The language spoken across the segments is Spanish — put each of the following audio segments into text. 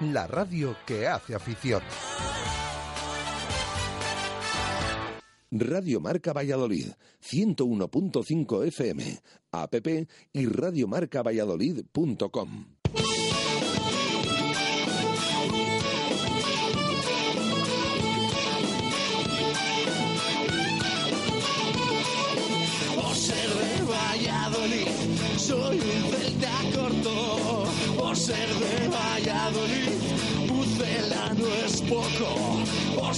la radio que hace afición. Radio Marca Valladolid, 101.5 FM, app y radiomarcavalladolid.com.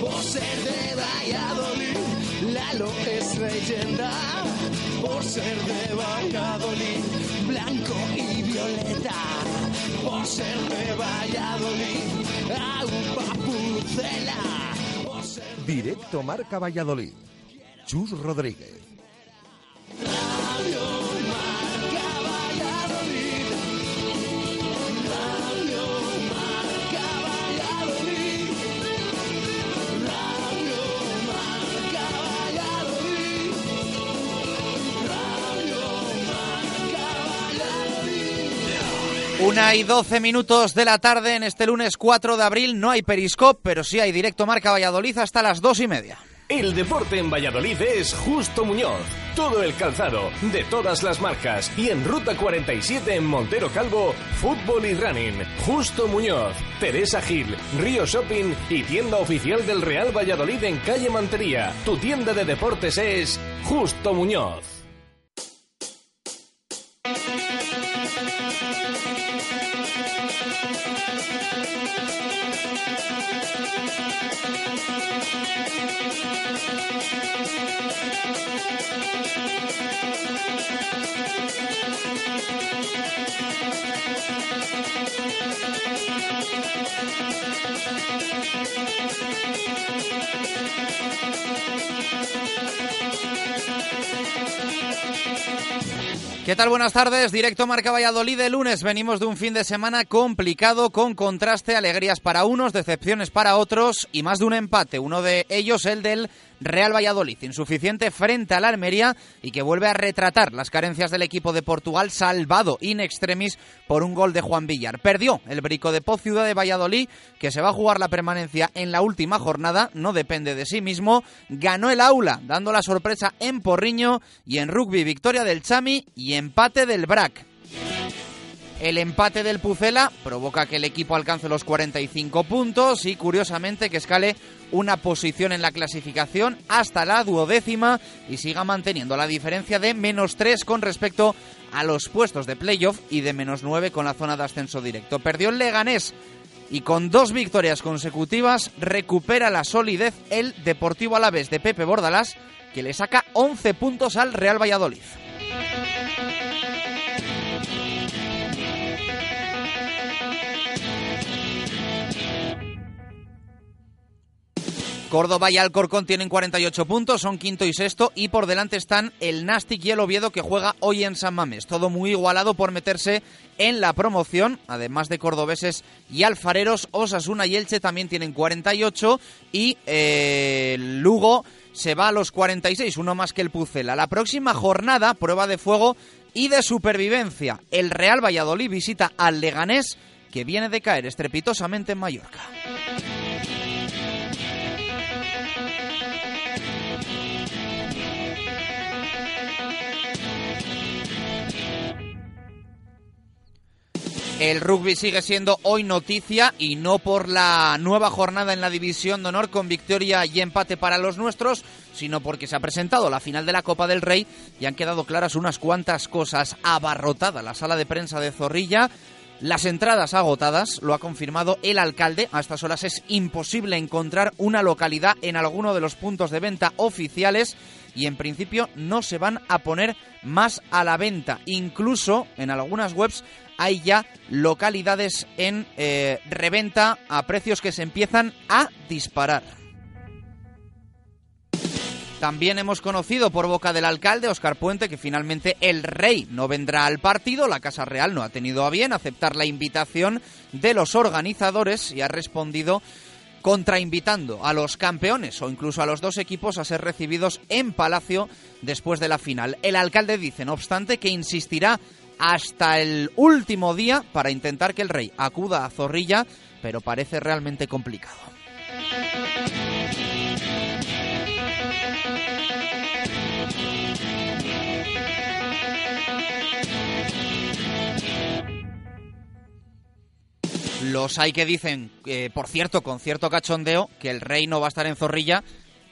Por ser de Valladolid, Lalo es leyenda. Por ser de Valladolid, blanco y violeta. Por ser de Valladolid, agua pucela. Directo Marca Valladolid. Chus Rodríguez. Una y doce minutos de la tarde en este lunes 4 de abril. No hay periscope, pero sí hay directo Marca Valladolid hasta las dos y media. El deporte en Valladolid es Justo Muñoz. Todo el calzado, de todas las marcas. Y en Ruta 47 en Montero Calvo, fútbol y running. Justo Muñoz, Teresa Gil, Río Shopping y tienda oficial del Real Valladolid en calle Mantería. Tu tienda de deportes es Justo Muñoz. Thank you. ¿Qué tal? Buenas tardes. Directo Marca Valladolid de lunes. Venimos de un fin de semana complicado, con contraste, alegrías para unos, decepciones para otros y más de un empate. Uno de ellos, el del Real Valladolid, insuficiente frente al Almería y que vuelve a retratar las carencias del equipo de Portugal, salvado in extremis por un gol de Juan Villar. Perdió el Brico de Poz Ciudad de Valladolid, que se va a jugar la permanencia en la última jornada, no depende de sí mismo. Ganó el aula, dando la sorpresa en Porriño y en rugby, victoria del Chami y empate del Brac. El empate del Pucela provoca que el equipo alcance los 45 puntos y curiosamente que escale una posición en la clasificación hasta la duodécima y siga manteniendo la diferencia de menos 3 con respecto a los puestos de playoff y de menos 9 con la zona de ascenso directo. Perdió el Leganés y con dos victorias consecutivas recupera la solidez el Deportivo Alavés de Pepe Bordalás que le saca 11 puntos al Real Valladolid. Córdoba y Alcorcón tienen 48 puntos, son quinto y sexto y por delante están el Nastic y el Oviedo que juega hoy en San Mamés. Todo muy igualado por meterse en la promoción, además de cordobeses y alfareros, Osasuna y Elche también tienen 48 y eh, Lugo se va a los 46, uno más que el Pucela. La próxima jornada, prueba de fuego y de supervivencia. El Real Valladolid visita al Leganés que viene de caer estrepitosamente en Mallorca. El rugby sigue siendo hoy noticia y no por la nueva jornada en la División de Honor con victoria y empate para los nuestros, sino porque se ha presentado la final de la Copa del Rey y han quedado claras unas cuantas cosas. Abarrotada la sala de prensa de Zorrilla, las entradas agotadas, lo ha confirmado el alcalde. A estas horas es imposible encontrar una localidad en alguno de los puntos de venta oficiales y en principio no se van a poner más a la venta. Incluso en algunas webs hay ya localidades en eh, reventa a precios que se empiezan a disparar. También hemos conocido por boca del alcalde Oscar Puente que finalmente el rey no vendrá al partido. La Casa Real no ha tenido a bien aceptar la invitación de los organizadores y ha respondido contrainvitando a los campeones o incluso a los dos equipos a ser recibidos en Palacio después de la final. El alcalde dice, no obstante, que insistirá hasta el último día para intentar que el rey acuda a Zorrilla, pero parece realmente complicado. Los hay que dicen, eh, por cierto, con cierto cachondeo, que el rey no va a estar en Zorrilla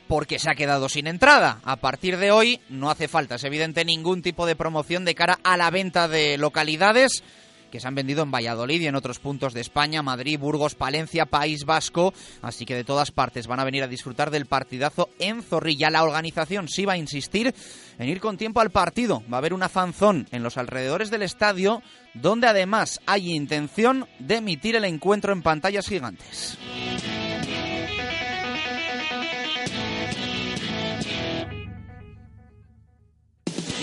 porque se ha quedado sin entrada. A partir de hoy no hace falta, es evidente, ningún tipo de promoción de cara a la venta de localidades que se han vendido en Valladolid y en otros puntos de España, Madrid, Burgos, Palencia, País Vasco, así que de todas partes van a venir a disfrutar del partidazo en Zorrilla. La organización sí va a insistir en ir con tiempo al partido. Va a haber una fanzón en los alrededores del estadio, donde además hay intención de emitir el encuentro en pantallas gigantes.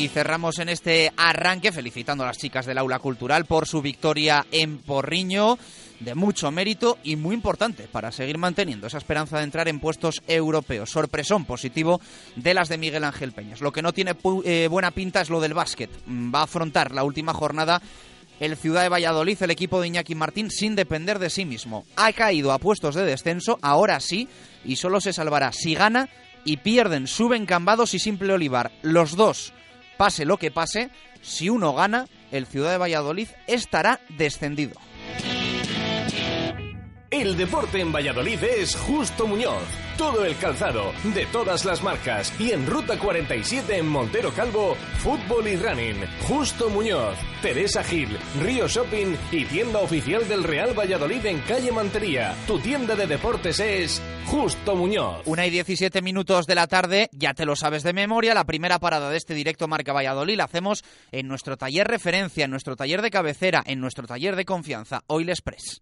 Y cerramos en este arranque felicitando a las chicas del aula cultural por su victoria en Porriño, de mucho mérito y muy importante para seguir manteniendo esa esperanza de entrar en puestos europeos. Sorpresón positivo de las de Miguel Ángel Peñas. Lo que no tiene eh, buena pinta es lo del básquet. Mm, va a afrontar la última jornada el Ciudad de Valladolid, el equipo de Iñaki Martín, sin depender de sí mismo. Ha caído a puestos de descenso, ahora sí, y solo se salvará si gana y pierden, suben Cambados y Simple Olivar. Los dos pase lo que pase, si uno gana, el Ciudad de Valladolid estará descendido. El deporte en Valladolid es Justo Muñoz. Todo el calzado, de todas las marcas. Y en Ruta 47 en Montero Calvo, fútbol y running. Justo Muñoz, Teresa Gil, Río Shopping y tienda oficial del Real Valladolid en calle Mantería. Tu tienda de deportes es Justo Muñoz. Una y 17 minutos de la tarde, ya te lo sabes de memoria. La primera parada de este directo Marca Valladolid la hacemos en nuestro taller referencia, en nuestro taller de cabecera, en nuestro taller de confianza, Oil Express.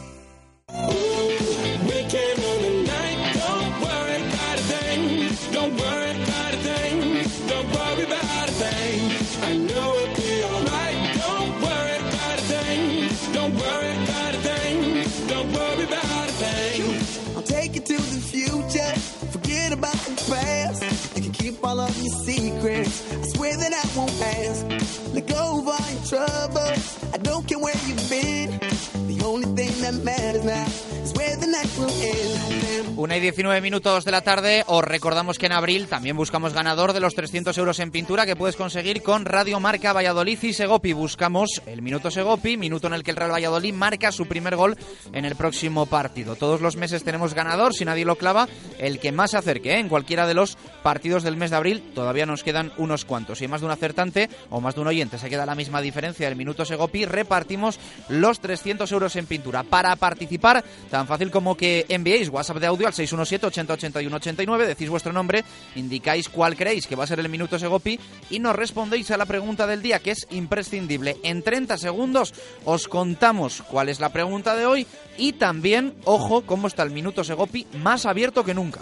All of your secrets. I swear that I won't ask. Let go of all your troubles. I don't care where matters now is where the night will end. Una y 19 minutos de la tarde. Os recordamos que en abril también buscamos ganador de los 300 euros en pintura que puedes conseguir con Radio Marca Valladolid y Segopi. Buscamos el minuto Segopi, minuto en el que el Real Valladolid marca su primer gol en el próximo partido. Todos los meses tenemos ganador, si nadie lo clava, el que más se acerque ¿eh? en cualquiera de los partidos del mes de abril. Todavía nos quedan unos cuantos. Si más de un acertante o más de un oyente se queda la misma diferencia del minuto Segopi, repartimos los 300 euros en pintura. Para participar, tan fácil como que enviéis WhatsApp de audio al 617 80 81 89, decís vuestro nombre, indicáis cuál creéis que va a ser el minuto Segopi y nos respondéis a la pregunta del día, que es imprescindible. En 30 segundos os contamos cuál es la pregunta de hoy y también, ojo, cómo está el minuto Segopi más abierto que nunca.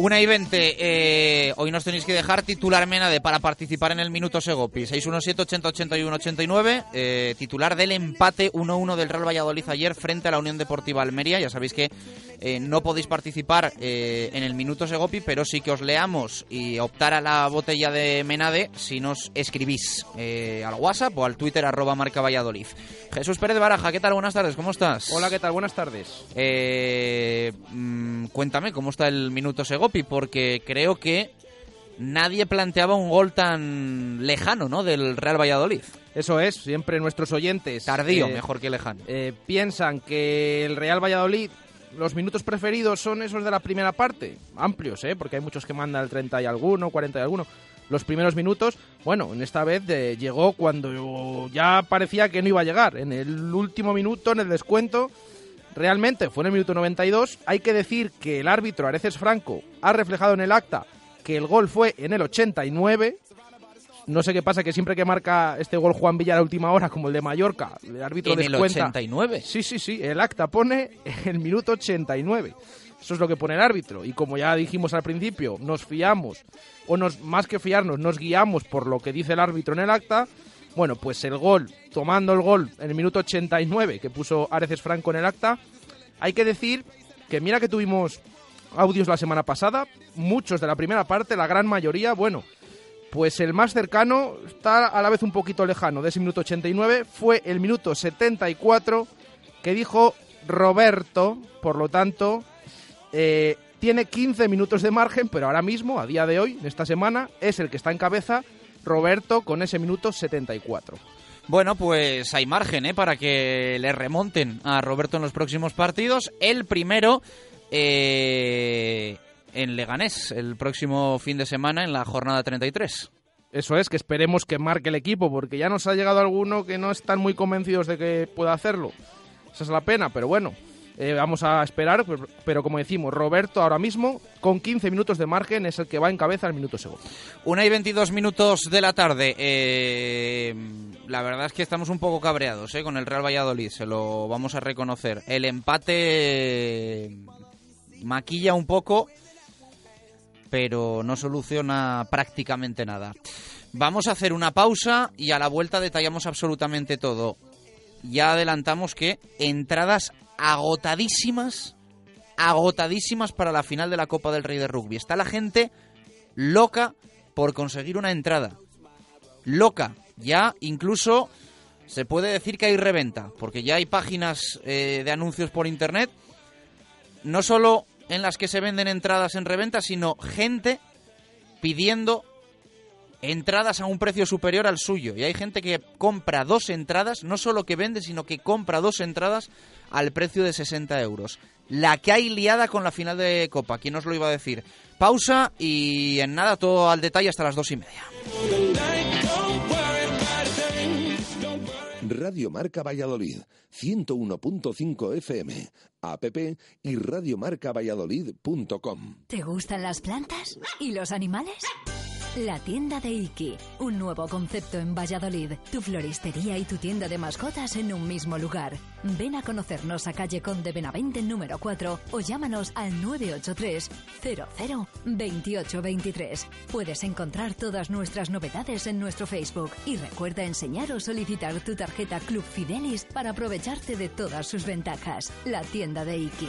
Una y 20. Eh, hoy nos tenéis que dejar titular Menade para participar en el Minuto Segopi. 617-80-81-89. Eh, titular del empate 1-1 del Real Valladolid ayer frente a la Unión Deportiva Almería. Ya sabéis que eh, no podéis participar eh, en el Minuto Segopi, pero sí que os leamos y optar a la botella de Menade si nos escribís eh, al WhatsApp o al Twitter arroba marca Valladolid. Jesús Pérez Baraja, ¿qué tal? Buenas tardes, ¿cómo estás? Hola, ¿qué tal? Buenas tardes. Eh, mm, cuéntame, ¿cómo está el Minuto Segopi? Porque creo que nadie planteaba un gol tan lejano, ¿no? Del Real Valladolid. Eso es, siempre nuestros oyentes. Tardío, eh, mejor que lejano. eh, piensan que el Real Valladolid, los minutos preferidos son esos de la primera parte. Amplios, ¿eh? Porque hay muchos que mandan el 30 y alguno, 40 y alguno. Los primeros minutos, bueno, en esta vez llegó cuando ya parecía que no iba a llegar. En el último minuto, en el descuento, realmente fue en el minuto 92. Hay que decir que el árbitro Areces Franco ha reflejado en el acta que el gol fue en el 89. No sé qué pasa, que siempre que marca este gol Juan Villa a la última hora, como el de Mallorca, el árbitro En el descuenta. 89. Sí, sí, sí, el acta pone el minuto 89. Eso es lo que pone el árbitro. Y como ya dijimos al principio, nos fiamos, o nos, más que fiarnos, nos guiamos por lo que dice el árbitro en el acta. Bueno, pues el gol, tomando el gol en el minuto 89 que puso Areces Franco en el acta, hay que decir que mira que tuvimos audios la semana pasada, muchos de la primera parte, la gran mayoría, bueno, pues el más cercano está a la vez un poquito lejano de ese minuto 89, fue el minuto 74 que dijo Roberto, por lo tanto, eh, tiene 15 minutos de margen, pero ahora mismo, a día de hoy, en esta semana, es el que está en cabeza Roberto con ese minuto 74. Bueno, pues hay margen ¿eh? para que le remonten a Roberto en los próximos partidos. El primero eh, en Leganés, el próximo fin de semana en la jornada 33. Eso es, que esperemos que marque el equipo, porque ya nos ha llegado alguno que no están muy convencidos de que pueda hacerlo. Esa es la pena, pero bueno, eh, vamos a esperar. Pero, pero como decimos, Roberto ahora mismo, con 15 minutos de margen, es el que va en cabeza al minuto segundo. Una y 22 minutos de la tarde. Eh, la verdad es que estamos un poco cabreados ¿eh? con el Real Valladolid, se lo vamos a reconocer. El empate maquilla un poco, pero no soluciona prácticamente nada. Vamos a hacer una pausa y a la vuelta detallamos absolutamente todo. Ya adelantamos que entradas agotadísimas, agotadísimas para la final de la Copa del Rey de Rugby. Está la gente loca por conseguir una entrada. Loca. Ya incluso se puede decir que hay reventa, porque ya hay páginas eh, de anuncios por internet, no solo en las que se venden entradas en reventa, sino gente pidiendo entradas a un precio superior al suyo. Y hay gente que compra dos entradas, no solo que vende, sino que compra dos entradas al precio de 60 euros. La que hay liada con la final de Copa, ¿quién os lo iba a decir? Pausa y en nada todo al detalle hasta las dos y media. Radio Marca Valladolid, 101.5 FM, app y radiomarcavalladolid.com. ¿Te gustan las plantas? ¿Y los animales? La tienda de Iki, un nuevo concepto en Valladolid. Tu floristería y tu tienda de mascotas en un mismo lugar. Ven a conocernos a calle Conde Benavente número 4 o llámanos al 983 00 2823. Puedes encontrar todas nuestras novedades en nuestro Facebook y recuerda enseñar o solicitar tu tarjeta Club Fidelis para aprovecharte de todas sus ventajas. La tienda de Iki.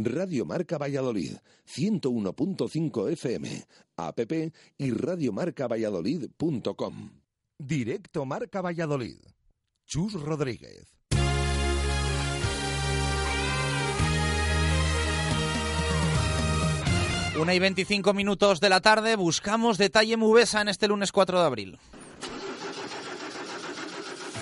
Radio Marca Valladolid, 101.5 FM, app y radiomarcavalladolid.com. Directo Marca Valladolid. Chus Rodríguez. Una y 25 minutos de la tarde, buscamos detalle Mubesa en este lunes 4 de abril.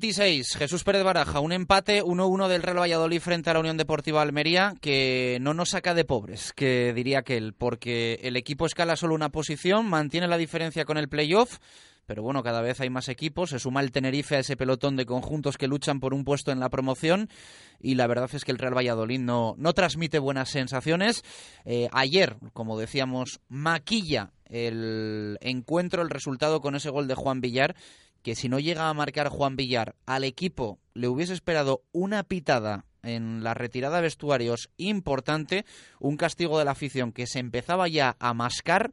26, Jesús Pérez Baraja, un empate 1-1 del Real Valladolid frente a la Unión Deportiva Almería que no nos saca de pobres, que diría aquel, porque el equipo escala solo una posición, mantiene la diferencia con el playoff, pero bueno, cada vez hay más equipos, se suma el Tenerife a ese pelotón de conjuntos que luchan por un puesto en la promoción y la verdad es que el Real Valladolid no, no transmite buenas sensaciones. Eh, ayer, como decíamos, maquilla el encuentro, el resultado con ese gol de Juan Villar, que si no llega a marcar Juan Villar al equipo le hubiese esperado una pitada en la retirada de vestuarios importante, un castigo de la afición que se empezaba ya a mascar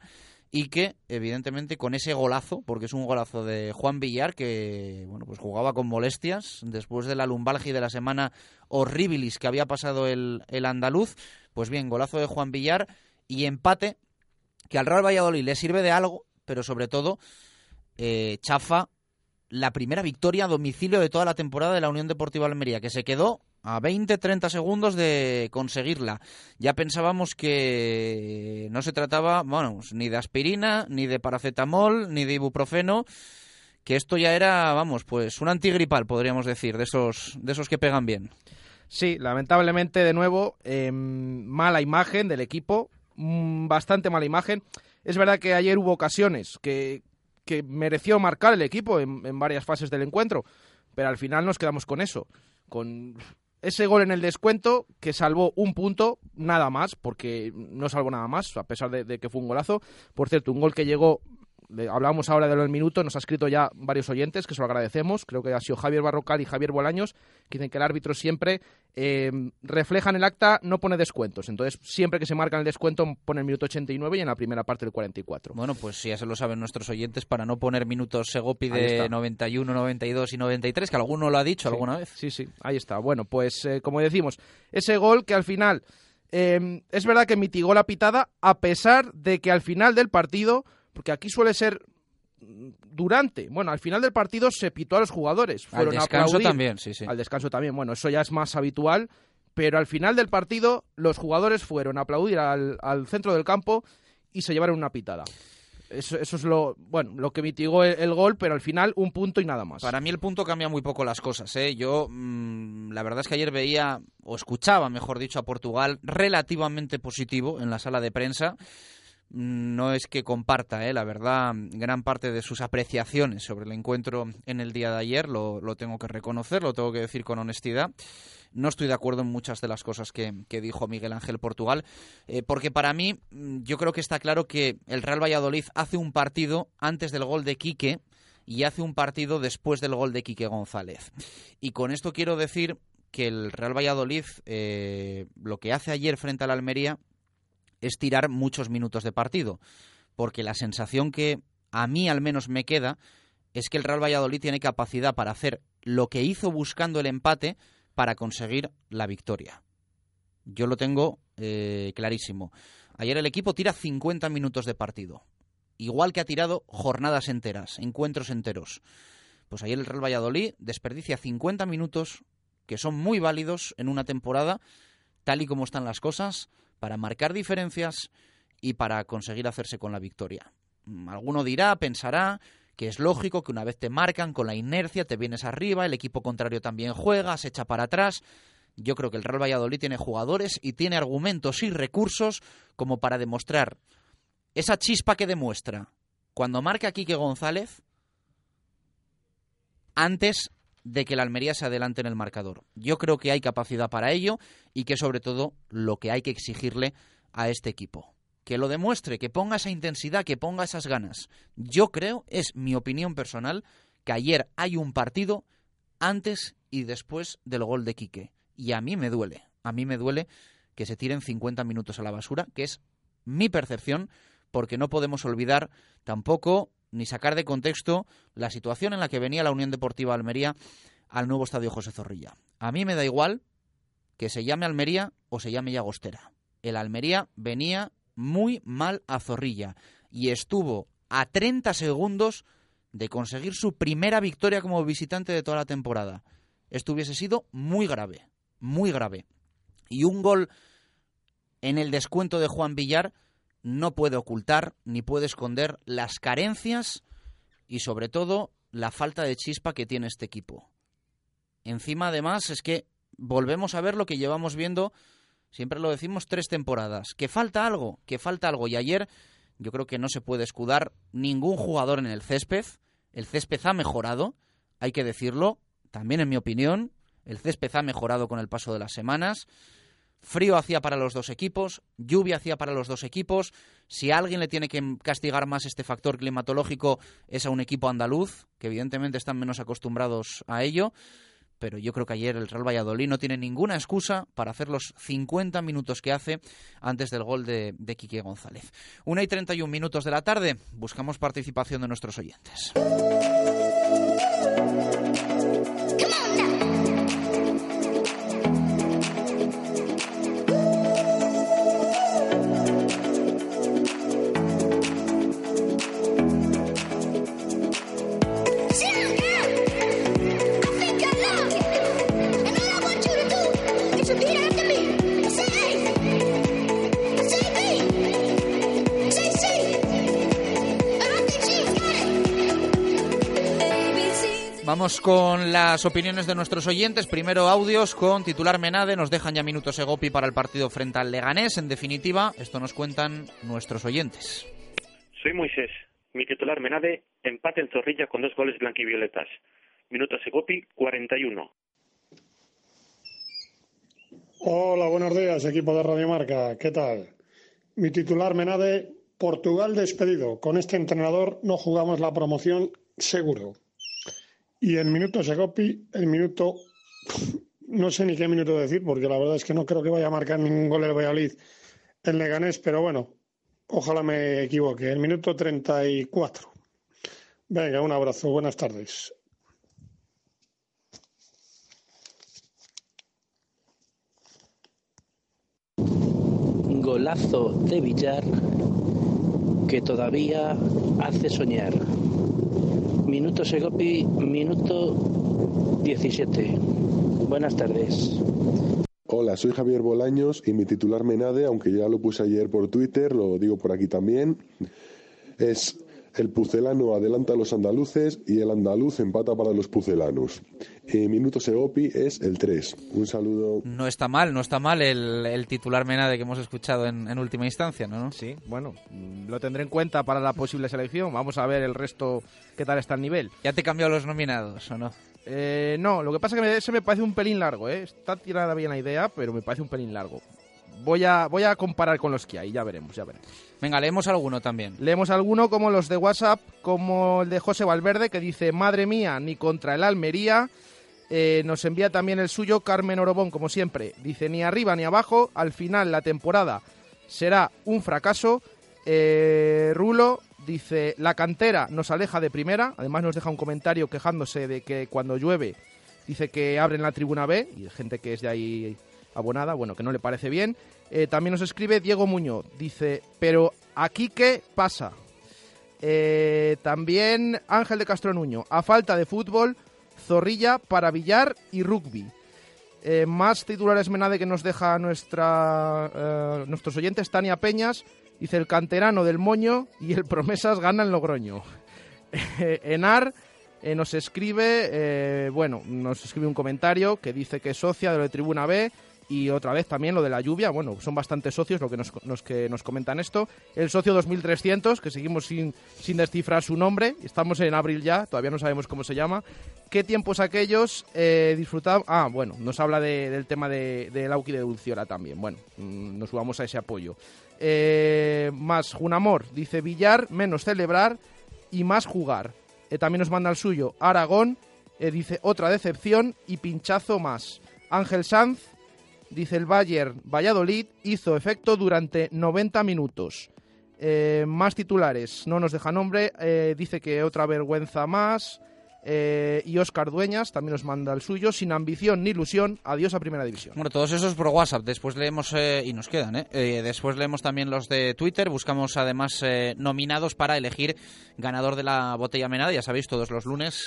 y que evidentemente con ese golazo, porque es un golazo de Juan Villar que bueno, pues jugaba con molestias después de la lumbalgia de la semana horribilis que había pasado el, el andaluz, pues bien, golazo de Juan Villar y empate que al Real Valladolid le sirve de algo, pero sobre todo eh, chafa la primera victoria a domicilio de toda la temporada de la Unión Deportiva Almería, que se quedó a 20-30 segundos de conseguirla. Ya pensábamos que no se trataba, bueno, ni de aspirina, ni de paracetamol, ni de ibuprofeno, que esto ya era, vamos, pues un antigripal, podríamos decir, de esos, de esos que pegan bien. Sí, lamentablemente, de nuevo, eh, mala imagen del equipo, mm, bastante mala imagen. Es verdad que ayer hubo ocasiones que, que mereció marcar el equipo en, en varias fases del encuentro, pero al final nos quedamos con eso, con ese gol en el descuento que salvó un punto, nada más, porque no salvó nada más, a pesar de, de que fue un golazo. Por cierto, un gol que llegó, le- hablábamos ahora de lo del minuto, nos ha escrito ya varios oyentes, que se lo agradecemos, creo que ha sido Javier Barrocal y Javier Bolaños, que dicen que el árbitro siempre eh, refleja en el acta, no pone descuentos. Entonces, siempre que se marca en el descuento, pone el minuto 89 y en la primera parte el 44. Bueno, pues ya se lo saben nuestros oyentes para no poner minutos Segopi de está. 91, 92 y 93, que alguno lo ha dicho Sí, alguna vez. Sí, sí, ahí está. Bueno, pues eh, como decimos, ese gol que al final eh, es verdad que mitigó la pitada a pesar de que al final del partido, porque aquí suele ser mm, durante, bueno, al final del partido se pitó a los jugadores. Al Fueron a descanso aplaudir. también, sí, sí. Al descanso también, bueno, eso ya es más habitual, pero al final del partido los jugadores fueron a aplaudir al, al centro del campo y se llevaron una pitada. Eso, eso es lo, bueno, lo que mitigó el, el gol, pero al final un punto y nada más. Para mí el punto cambia muy poco las cosas. ¿eh? Yo, mm, la verdad es que ayer veía, o escuchaba, mejor dicho, a Portugal relativamente positivo en la sala de prensa. No es que comparta, ¿eh? la verdad, gran parte de sus apreciaciones sobre el encuentro en el día de ayer, lo, lo tengo que reconocer, lo tengo que decir con honestidad. No estoy de acuerdo en muchas de las cosas que, que dijo Miguel Ángel Portugal, eh, porque para mí mm, yo creo que está claro que el Real Valladolid hace un partido antes del gol de Quique y hace un partido después del gol de Quique González. Y con esto quiero decir que el Real Valladolid eh, lo que hace ayer frente al Almería es tirar muchos minutos de partido, porque la sensación que a mí al menos me queda es que el Real Valladolid tiene capacidad para hacer lo que hizo buscando el empate para conseguir la victoria. Yo lo tengo eh, clarísimo. Ayer el equipo tira 50 minutos de partido, igual que ha tirado jornadas enteras, encuentros enteros. Pues ayer el Real Valladolid desperdicia 50 minutos que son muy válidos en una temporada, tal y como están las cosas, para marcar diferencias y para conseguir hacerse con la victoria. Mm, Alguno dirá, pensará que es lógico que una vez te marcan con la inercia, te vienes arriba, el equipo contrario también juega, se echa para atrás. Yo creo que el Real Valladolid tiene jugadores y tiene argumentos y recursos como para demostrar esa chispa que demuestra cuando marca Quique González antes de que la Almería se adelante en el marcador. Yo creo que hay capacidad para ello y que sobre todo lo que hay que exigirle a este equipo. Que lo demuestre, que ponga esa intensidad, que ponga esas ganas. Yo creo, es mi opinión personal, que ayer hay un partido antes y después del gol de Quique. Y a mí me duele, a mí me duele que se tiren 50 minutos a la basura, que es mi percepción, porque no podemos olvidar tampoco ni sacar de contexto la situación en la que venía la Unión Deportiva Almería al nuevo estadio José Zorrilla. A mí me da igual que se llame Almería o se llame Llagostera. El Almería venía muy mal a Zorrilla y estuvo a 30 segundos de conseguir su primera victoria como visitante de toda la temporada. Esto hubiese sido muy grave, muy grave. Y un gol en el descuento de Juan Villar no puede ocultar ni puede esconder las carencias y sobre todo la falta de chispa que tiene este equipo. Encima además es que volvemos a ver lo que llevamos viendo, siempre lo decimos, tres temporadas, que falta algo, que falta algo. Y ayer yo creo que no se puede escudar ningún jugador en el césped. El césped ha mejorado, hay que decirlo, también en mi opinión. El césped ha mejorado con el paso de las semanas. Frío hacía para los dos equipos, lluvia hacía para los dos equipos. Si alguien le tiene que castigar más este factor climatológico es a un equipo andaluz, que evidentemente están menos acostumbrados a ello. Pero yo creo que ayer el Real Valladolid no tiene ninguna excusa para hacer los 50 minutos que hace antes del gol de, de Quique González. Una y 31 minutos de la tarde, buscamos participación de nuestros oyentes. Vamos con las opiniones de nuestros oyentes. Primero audios con titular Menade. Nos dejan ya minutos Egopi para el partido frente al Leganés. En definitiva, esto nos cuentan nuestros oyentes. Soy Moisés. Mi titular Menade, empate en Zorrilla con dos goles blanquivioletas. Minutos Egopi, 41. Hola, buenos días, equipo de Radio Marca. ¿Qué tal? Mi titular Menade, Portugal despedido. Con este entrenador no jugamos la promoción seguro. Y el minuto Segopi, el minuto, no sé ni qué minuto decir, porque la verdad es que no creo que vaya a marcar ningún gol el Valladolid en Leganés, pero bueno, ojalá me equivoque. El minuto 34. Venga, un abrazo, buenas tardes. Golazo de Villar que todavía hace soñar. Minuto Segopi, minuto 17. Buenas tardes. Hola, soy Javier Bolaños y mi titular Menade, aunque ya lo puse ayer por Twitter, lo digo por aquí también, es el pucelano adelanta a los andaluces y el andaluz empata para los pucelanos. Y minuto Segopi es el 3. Un saludo. No está mal, no está mal el, el titular Menade que hemos escuchado en, en, última instancia, ¿no? Sí, bueno, lo tendré en cuenta para la posible selección. Vamos a ver el resto, qué tal está el nivel. ¿Ya te cambiado los nominados o no? Eh, no, lo que pasa es que ese me parece un pelín largo, ¿eh? Está tirada bien la idea, pero me parece un pelín largo. Voy a, voy a comparar con los que hay, ya veremos, ya veremos. Venga, leemos alguno también. Leemos alguno como los de WhatsApp, como el de José Valverde, que dice, madre mía, ni contra el Almería. Eh, nos envía también el suyo Carmen Orobón, como siempre. Dice, ni arriba ni abajo, al final la temporada será un fracaso. Eh, Rulo dice, la cantera nos aleja de primera. Además nos deja un comentario quejándose de que cuando llueve, dice que abren la tribuna B, y gente que es de ahí abonada, bueno, que no le parece bien. Eh, también nos escribe Diego Muñoz, dice, pero aquí qué pasa. Eh, también Ángel de Castro Nuño, a falta de fútbol, zorrilla para billar y rugby. Eh, más titulares Menade que nos deja nuestra, nuestros oyentes, Tania Peñas, dice el canterano del Moño y el Promesas gana en Logroño. Enar nos escribe, bueno, nos escribe un comentario que dice que es socia de la Tribuna B y otra vez también lo de la lluvia, bueno, son bastantes socios lo que nos, los que nos comentan esto. El socio 2300, que seguimos sin, sin descifrar su nombre, estamos en abril ya, todavía no sabemos cómo se llama. ¿Qué tiempos aquellos eh, disfrutamos? Ah, bueno, nos habla de, del tema de, de Lauki de Dulciora también. Bueno, mm, nos subamos a ese apoyo. Eh, más Junamor, dice Villar, menos celebrar y más jugar. Eh, también nos manda el suyo Aragón, eh, dice otra decepción y pinchazo más. Ángel Sanz, dice el Bayern Valladolid, hizo efecto durante 90 minutos. Eh, más titulares, no nos deja nombre, eh, dice que otra vergüenza más. Eh, y Oscar Dueñas también nos manda el suyo. Sin ambición ni ilusión, adiós a Primera División. Bueno, todos esos por WhatsApp. Después leemos, eh, y nos quedan, ¿eh? ¿eh? Después leemos también los de Twitter. Buscamos además nominados para elegir ganador de la botella Menade. Ya sabéis, todos los lunes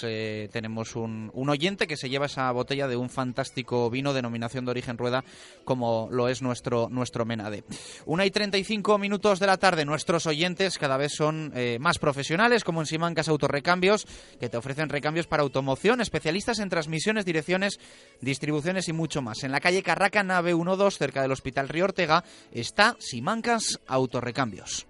tenemos un, un, oyente que se lleva esa botella de un fantástico vino denominación de origen rueda, como lo es nuestro, nuestro Menade. Una y 35 minutos de la tarde. Nuestros oyentes cada vez son más profesionales, como en Simancas Autorrecambios, que te ofrecen recambios para automoción, especialistas en transmisiones, direcciones, distribuciones y mucho más. En la calle Carraca, nave 12, cerca del Hospital Río Ortega, está Simancas Autorrecambios.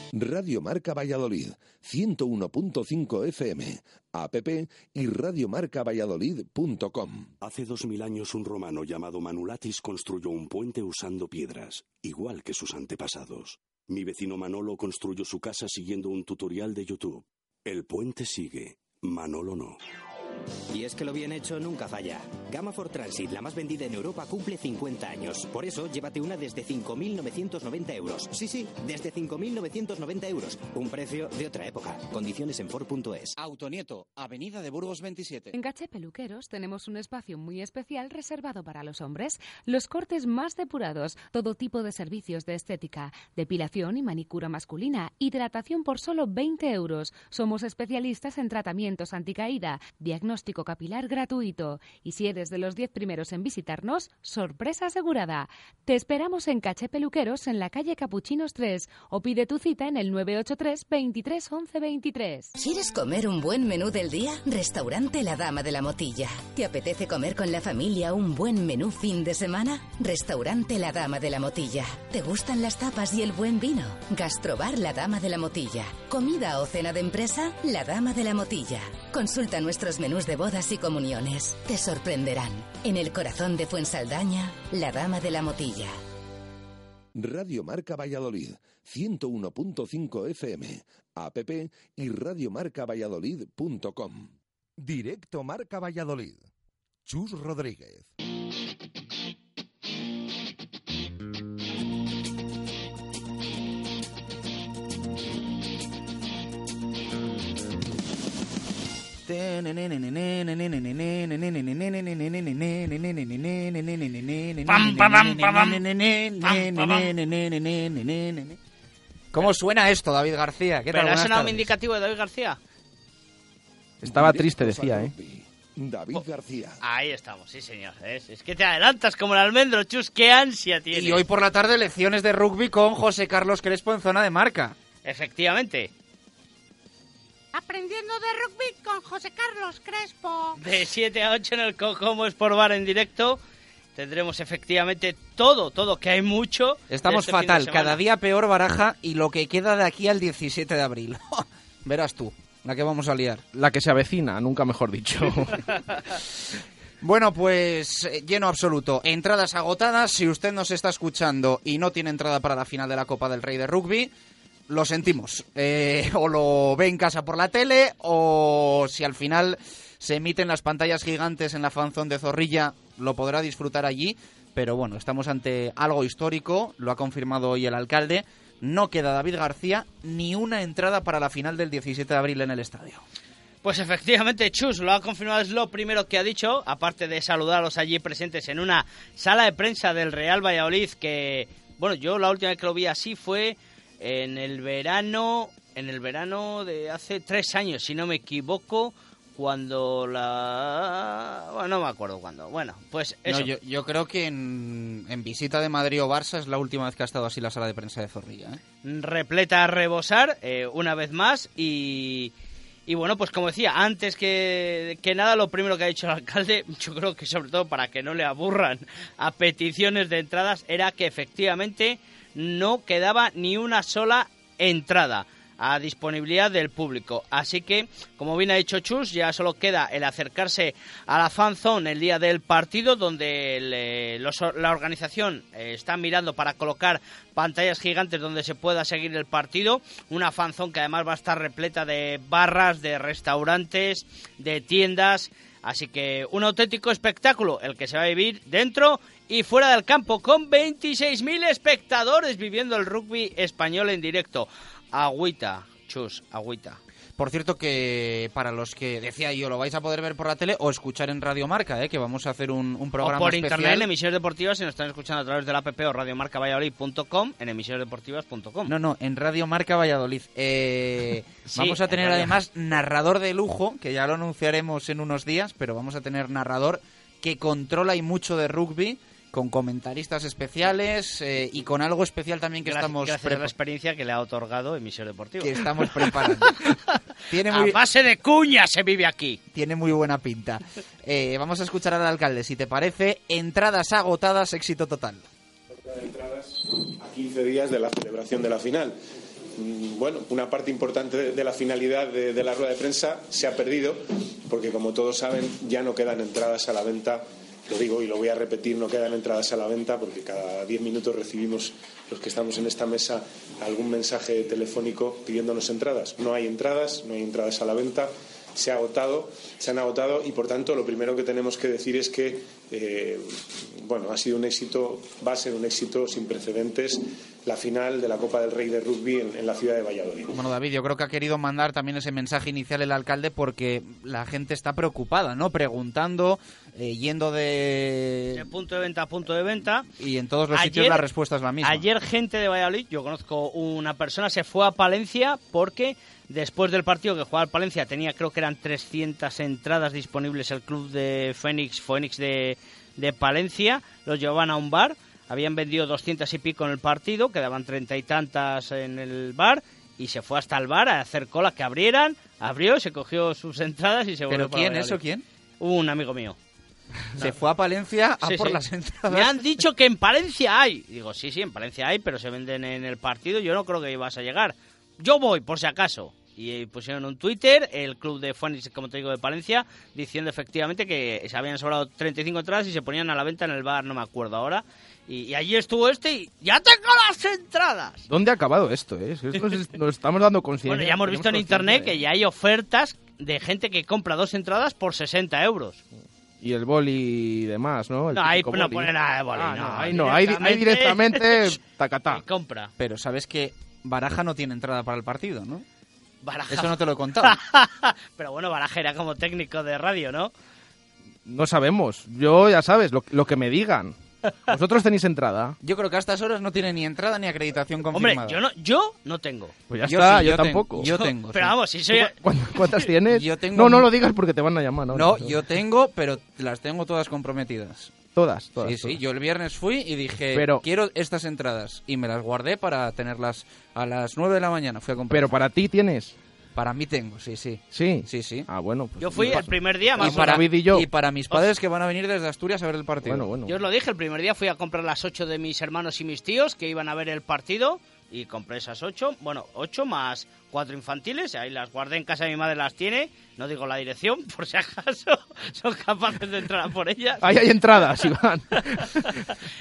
Radio Marca Valladolid, 101.5 FM, app y radiomarcavalladolid.com. Hace dos mil años un romano llamado Manulatis construyó un puente usando piedras, igual que sus antepasados. Mi vecino Manolo construyó su casa siguiendo un tutorial de YouTube. El puente sigue, Manolo no. Y es que lo bien hecho nunca falla. Gama for Transit, la más vendida en Europa, cumple 50 años. Por eso, llévate una desde 5.990 euros. Sí, sí, desde 5.990 euros. Un precio de otra época. Condiciones en Ford.es. Autonieto, Avenida de Burgos 27. En Gache Peluqueros tenemos un espacio muy especial reservado para los hombres. Los cortes más depurados, todo tipo de servicios de estética, depilación y manicura masculina, hidratación por solo 20 euros. Somos especialistas en tratamientos anticaída, diagnóstico capilar gratuito. Y si eres de los 10 primeros en visitarnos, sorpresa asegurada. Te esperamos en Caché Peluqueros en la calle Capuchinos 3 o pide tu cita en el 983 23 11 23. ¿Quieres comer un buen menú del día? Restaurante La Dama de la Motilla. ¿Te apetece comer con la familia un buen menú fin de semana? Restaurante La Dama de la Motilla. ¿Te gustan las tapas y el buen vino? Gastrobar La Dama de la Motilla. ¿Comida o cena de empresa? La Dama de la Motilla. Consulta nuestros menús de bodas y comuniones. Te sorprenderán. En el corazón de Fuensaldaña, La Dama de la Motilla. Radio Marca Valladolid, 101.5 FM, app y radiomarcavalladolid.com. Directo Marca Valladolid. Chus Rodríguez. ¿Cómo suena esto, David García? ¿Qué tal? ¿Pero ha sonado un indicativo de David García? Estaba triste, decía, ¿eh? David García. Ahí estamos, sí señor. Es, es que te adelantas como el almendro, Chus, qué ansia tienes. Y hoy por la tarde lecciones de rugby con José Carlos Crespo en zona de marca. Efectivamente. Aprendiendo de rugby con José Carlos Crespo. De 7 a 8 en el Cocomo Sport Bar en directo. Tendremos efectivamente todo, todo, que hay mucho. Estamos este fatal, cada día peor baraja y lo que queda de aquí al 17 de abril. Verás tú, la que vamos a liar. La que se avecina, nunca mejor dicho. Bueno, pues eh, lleno absoluto. Entradas agotadas. Si usted nos está escuchando y no tiene entrada para la final de la Copa del Rey de Rugby, lo sentimos. Eh, o lo ve en casa por la tele, o si al final se emiten las pantallas gigantes en la fanzón de Zorrilla, lo podrá disfrutar allí. Pero bueno, estamos ante algo histórico, lo ha confirmado hoy el alcalde. No queda David García ni una entrada para la final del 17 de abril en el estadio. Pues efectivamente, Chus lo ha confirmado, es lo primero que ha dicho, aparte de saludar a los allí presentes en una sala de prensa del Real Valladolid, que, bueno, yo la última vez que lo vi así fue en el verano, en el verano de hace tres años, si no me equivoco, cuando la... Bueno, no me acuerdo cuándo. Bueno, pues No, eso. yo, yo creo que en, en visita de Madrid o Barça es la última vez que ha estado así la sala de prensa de Zorrilla. ¿eh? repleta a rebosar eh, una vez más y, y bueno, pues como decía, antes que, que nada, lo primero que ha dicho el alcalde, yo creo que sobre todo para que no le aburran a peticiones de entradas, era que efectivamente no quedaba ni una sola entrada. a disponibilidad del público. Así que, como bien ha dicho Chus, ya solo queda el acercarse a la fan zone el día del partido, donde eh, la organización eh, está mirando para colocar pantallas gigantes donde se pueda seguir el partido. Una fan zone que además va a estar repleta de barras, de restaurantes, de tiendas. Así que un auténtico espectáculo el que se va a vivir dentro y fuera del campo con 26.000 espectadores viviendo el rugby español en directo. Agüita, chus, agüita. Por cierto que para los que decía yo lo vais a poder ver por la tele o escuchar en Radio Marca, ¿eh? que vamos a hacer un, programa o por especial. internet en emisiones deportivas si nos están escuchando a través de la app o radiomarcavalladolid.com en emisionesdeportivas.com. No, no, en Radio Marca Valladolid. Eh, vamos a tener además narrador de lujo, que ya lo anunciaremos en unos días, pero vamos a tener narrador que controla y mucho de rugby con comentaristas especiales eh, y con algo especial también que estamos gracias la experiencia que le ha otorgado Emisor Deportivo. Que estamos preparando. tiene muy... A base de cuña se vive aquí. Tiene muy buena pinta. Eh, vamos a escuchar al alcalde, si te parece. Entradas agotadas, éxito total. Entradas a 15 días de la celebración de la final. Mm, bueno, una parte importante de la finalidad de la rueda de prensa se ha perdido porque, como todos saben, ya no quedan entradas a la venta lo digo y lo voy a repetir, no quedan entradas a la venta porque cada diez minutos recibimos los que estamos en esta mesa algún mensaje telefónico pidiéndonos entradas. No hay entradas, no hay entradas a la venta, se ha agotado, se han agotado y por tanto lo primero que tenemos que decir es que eh, bueno, ha sido un éxito, va a ser un éxito sin precedentes la final de la Copa del Rey de Rugby en, la ciudad de Valladolid. Bueno, David, yo creo que ha querido mandar también ese mensaje inicial el alcalde porque la gente está preocupada, ¿no? Preguntando, eh, yendo de... de... punto de venta a punto de venta. Y en todos los sitios la respuesta es la misma. Ayer gente de Valladolid, yo conozco una persona, se fue a Palencia porque después del partido que jugaba el Palencia tenía creo que eran 300 entradas disponibles el club de Fénix, Fénix de, de Palencia, los llevaban a un bar habían vendido doscientas y pico en el partido, quedaban treinta y tantas en el bar y se fue hasta el bar a hacer cola que abrieran, abrió, se cogió sus entradas y se volvió ¿Pero quién, eso quién? Un amigo mío. Se fue a Palencia a por las entradas. Me han dicho que en Palencia hay. Digo, sí, sí, en Palencia hay, pero se venden en el partido. Yo no creo que ibas a llegar. Yo voy, por si acaso. Y pusieron un Twitter, el club de Fuentes, como te digo, de Palencia, diciendo efectivamente que se habían sobrado 35 entradas y se ponían a la venta en el bar, no me acuerdo ahora. Y, allí estuvo este y ¡ya tengo las entradas! ¿Dónde ha acabado esto? Eh? Esto nos, estamos dando conciencia. Bueno, ya hemos visto en internet que ya hay ofertas de gente que compra dos entradas por 60 euros. Y el boli y demás, ¿no? no, ahí no pone nada de boli, ah, no. Ahí no, ahí, directamente tacatá. compra. Pero sabes que Baraja no tiene entrada para el partido, ¿no? Baraja. Eso no te lo he contado. Pero bueno, Baraja era como técnico de radio, ¿no? No sabemos. Yo, ya sabes, lo que me digan. ¿Vosotros tenéis entrada? Yo creo que a estas horas no tiene ni entrada ni acreditación confirmada. Hombre, yo no, yo no tengo. Pues ya está, yo, tampoco. yo tengo. Pero vamos, si soy... ¿Cuántas tienes? Yo tengo... No, no lo digas porque te van a llamar. No, no yo tengo, pero las tengo todas comprometidas. Todas, todas. Sí, sí. Yo el viernes fui y dije, pero, quiero estas entradas. Y me las guardé para tenerlas a las 9 de la mañana. Fui a comprar. Pero para ti tienes. Para mí tengo, sí, sí. Sí. Sí, sí. Ah, bueno. Pues yo fui el primer día más y para, y, yo. y para mis padres que van a venir desde Asturias a ver el partido. Bueno, bueno. Yo os lo dije, el primer día fui a comprar las ocho de mis hermanos y mis tíos que iban a ver el partido y compré esas ocho, bueno, ocho más cuatro infantiles, ahí las guardé en casa, mi madre las tiene, no digo la dirección, por si acaso son capaces de entrar por ellas. Ahí hay entradas, Iván.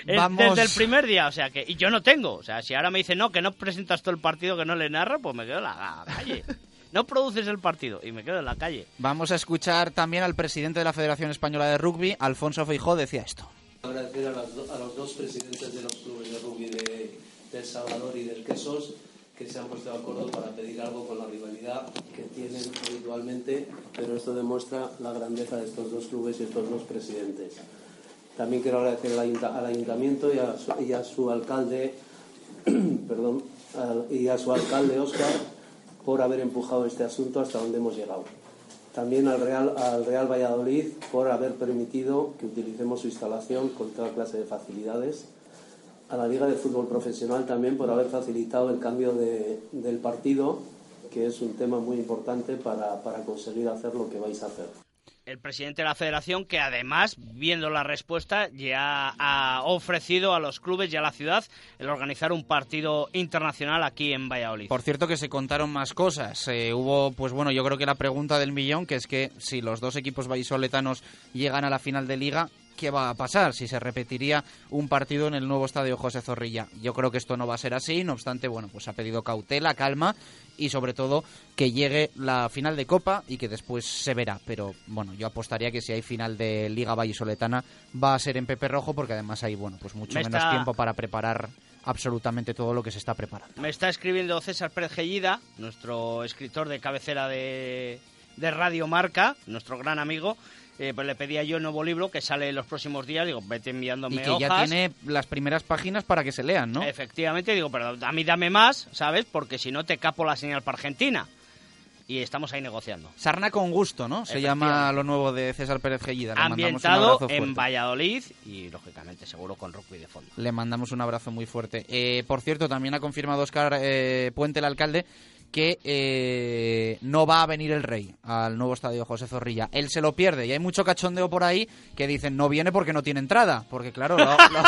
Vamos. Desde el primer día, o sea que, y yo no tengo, o sea, si ahora me dicen no, que no presentas todo el partido, que no le narra, pues me quedo en la calle no produces el partido y me quedo en la calle. Vamos a escuchar también al presidente de la Federación Española de Rugby, Alfonso Feijó, decía esto. Agradecer a, los dos presidentes de los clubes de rugby de, El Salvador y del Quesos que se han puesto de acuerdo para pedir algo con la rivalidad que tienen habitualmente, pero esto demuestra la grandeza de estos dos clubes y estos dos presidentes. También quiero agradecer al, ayuntamiento y a, su, y a su alcalde, perdón, y a su alcalde Óscar por haber empujado este asunto hasta donde hemos llegado. También al Real, al Real Valladolid por haber permitido que utilicemos su instalación con toda clase de facilidades. A la Liga de Fútbol Profesional también por haber facilitado el cambio de, del partido, que es un tema muy importante para, para conseguir hacer lo que vais a hacer. el presidente de la federación que además, viendo la respuesta, ya ha ofrecido a los clubes y a la ciudad el organizar un partido internacional aquí en Valladolid. Por cierto que se contaron más cosas. Eh, hubo, pues bueno, yo creo que la pregunta del millón, que es que si los dos equipos vallisoletanos llegan a la final de liga, qué va a pasar, si se repetiría un partido en el nuevo estadio José Zorrilla. Yo creo que esto no va a ser así, no obstante, bueno, pues ha pedido cautela, calma y sobre todo que llegue la final de Copa y que después se verá. Pero bueno, yo apostaría que si hay final de Liga Vallisoletana va a ser en Pepe Rojo porque además hay, bueno, pues mucho Me menos está- tiempo para preparar absolutamente todo lo que se está preparando. Me está escribiendo César Pérez Gellida, nuestro escritor de cabecera de, de Radio Marca, nuestro gran amigo. Eh, pues le pedía yo un nuevo libro que sale en los próximos días. Digo, vete enviándome Y que hojas. ya tiene las primeras páginas para que se lean, ¿no? Efectivamente, digo, pero a mí dame más, ¿sabes? Porque si no te capo la señal para Argentina. Y estamos ahí negociando. Sarna con gusto, ¿no? Se llama lo nuevo de César Pérez Gellida. Le mandamos un Ambientado en. Valladolid y, lógicamente, seguro con rugby de fondo. Le mandamos un abrazo muy fuerte. Eh, por cierto, también ha confirmado Oscar eh, Puente, el alcalde, que eh, no va a venir el rey al nuevo estadio José Zorrilla. Él se lo pierde y hay mucho cachondeo por ahí que dicen no viene porque no tiene entrada. Porque claro, lo, lo-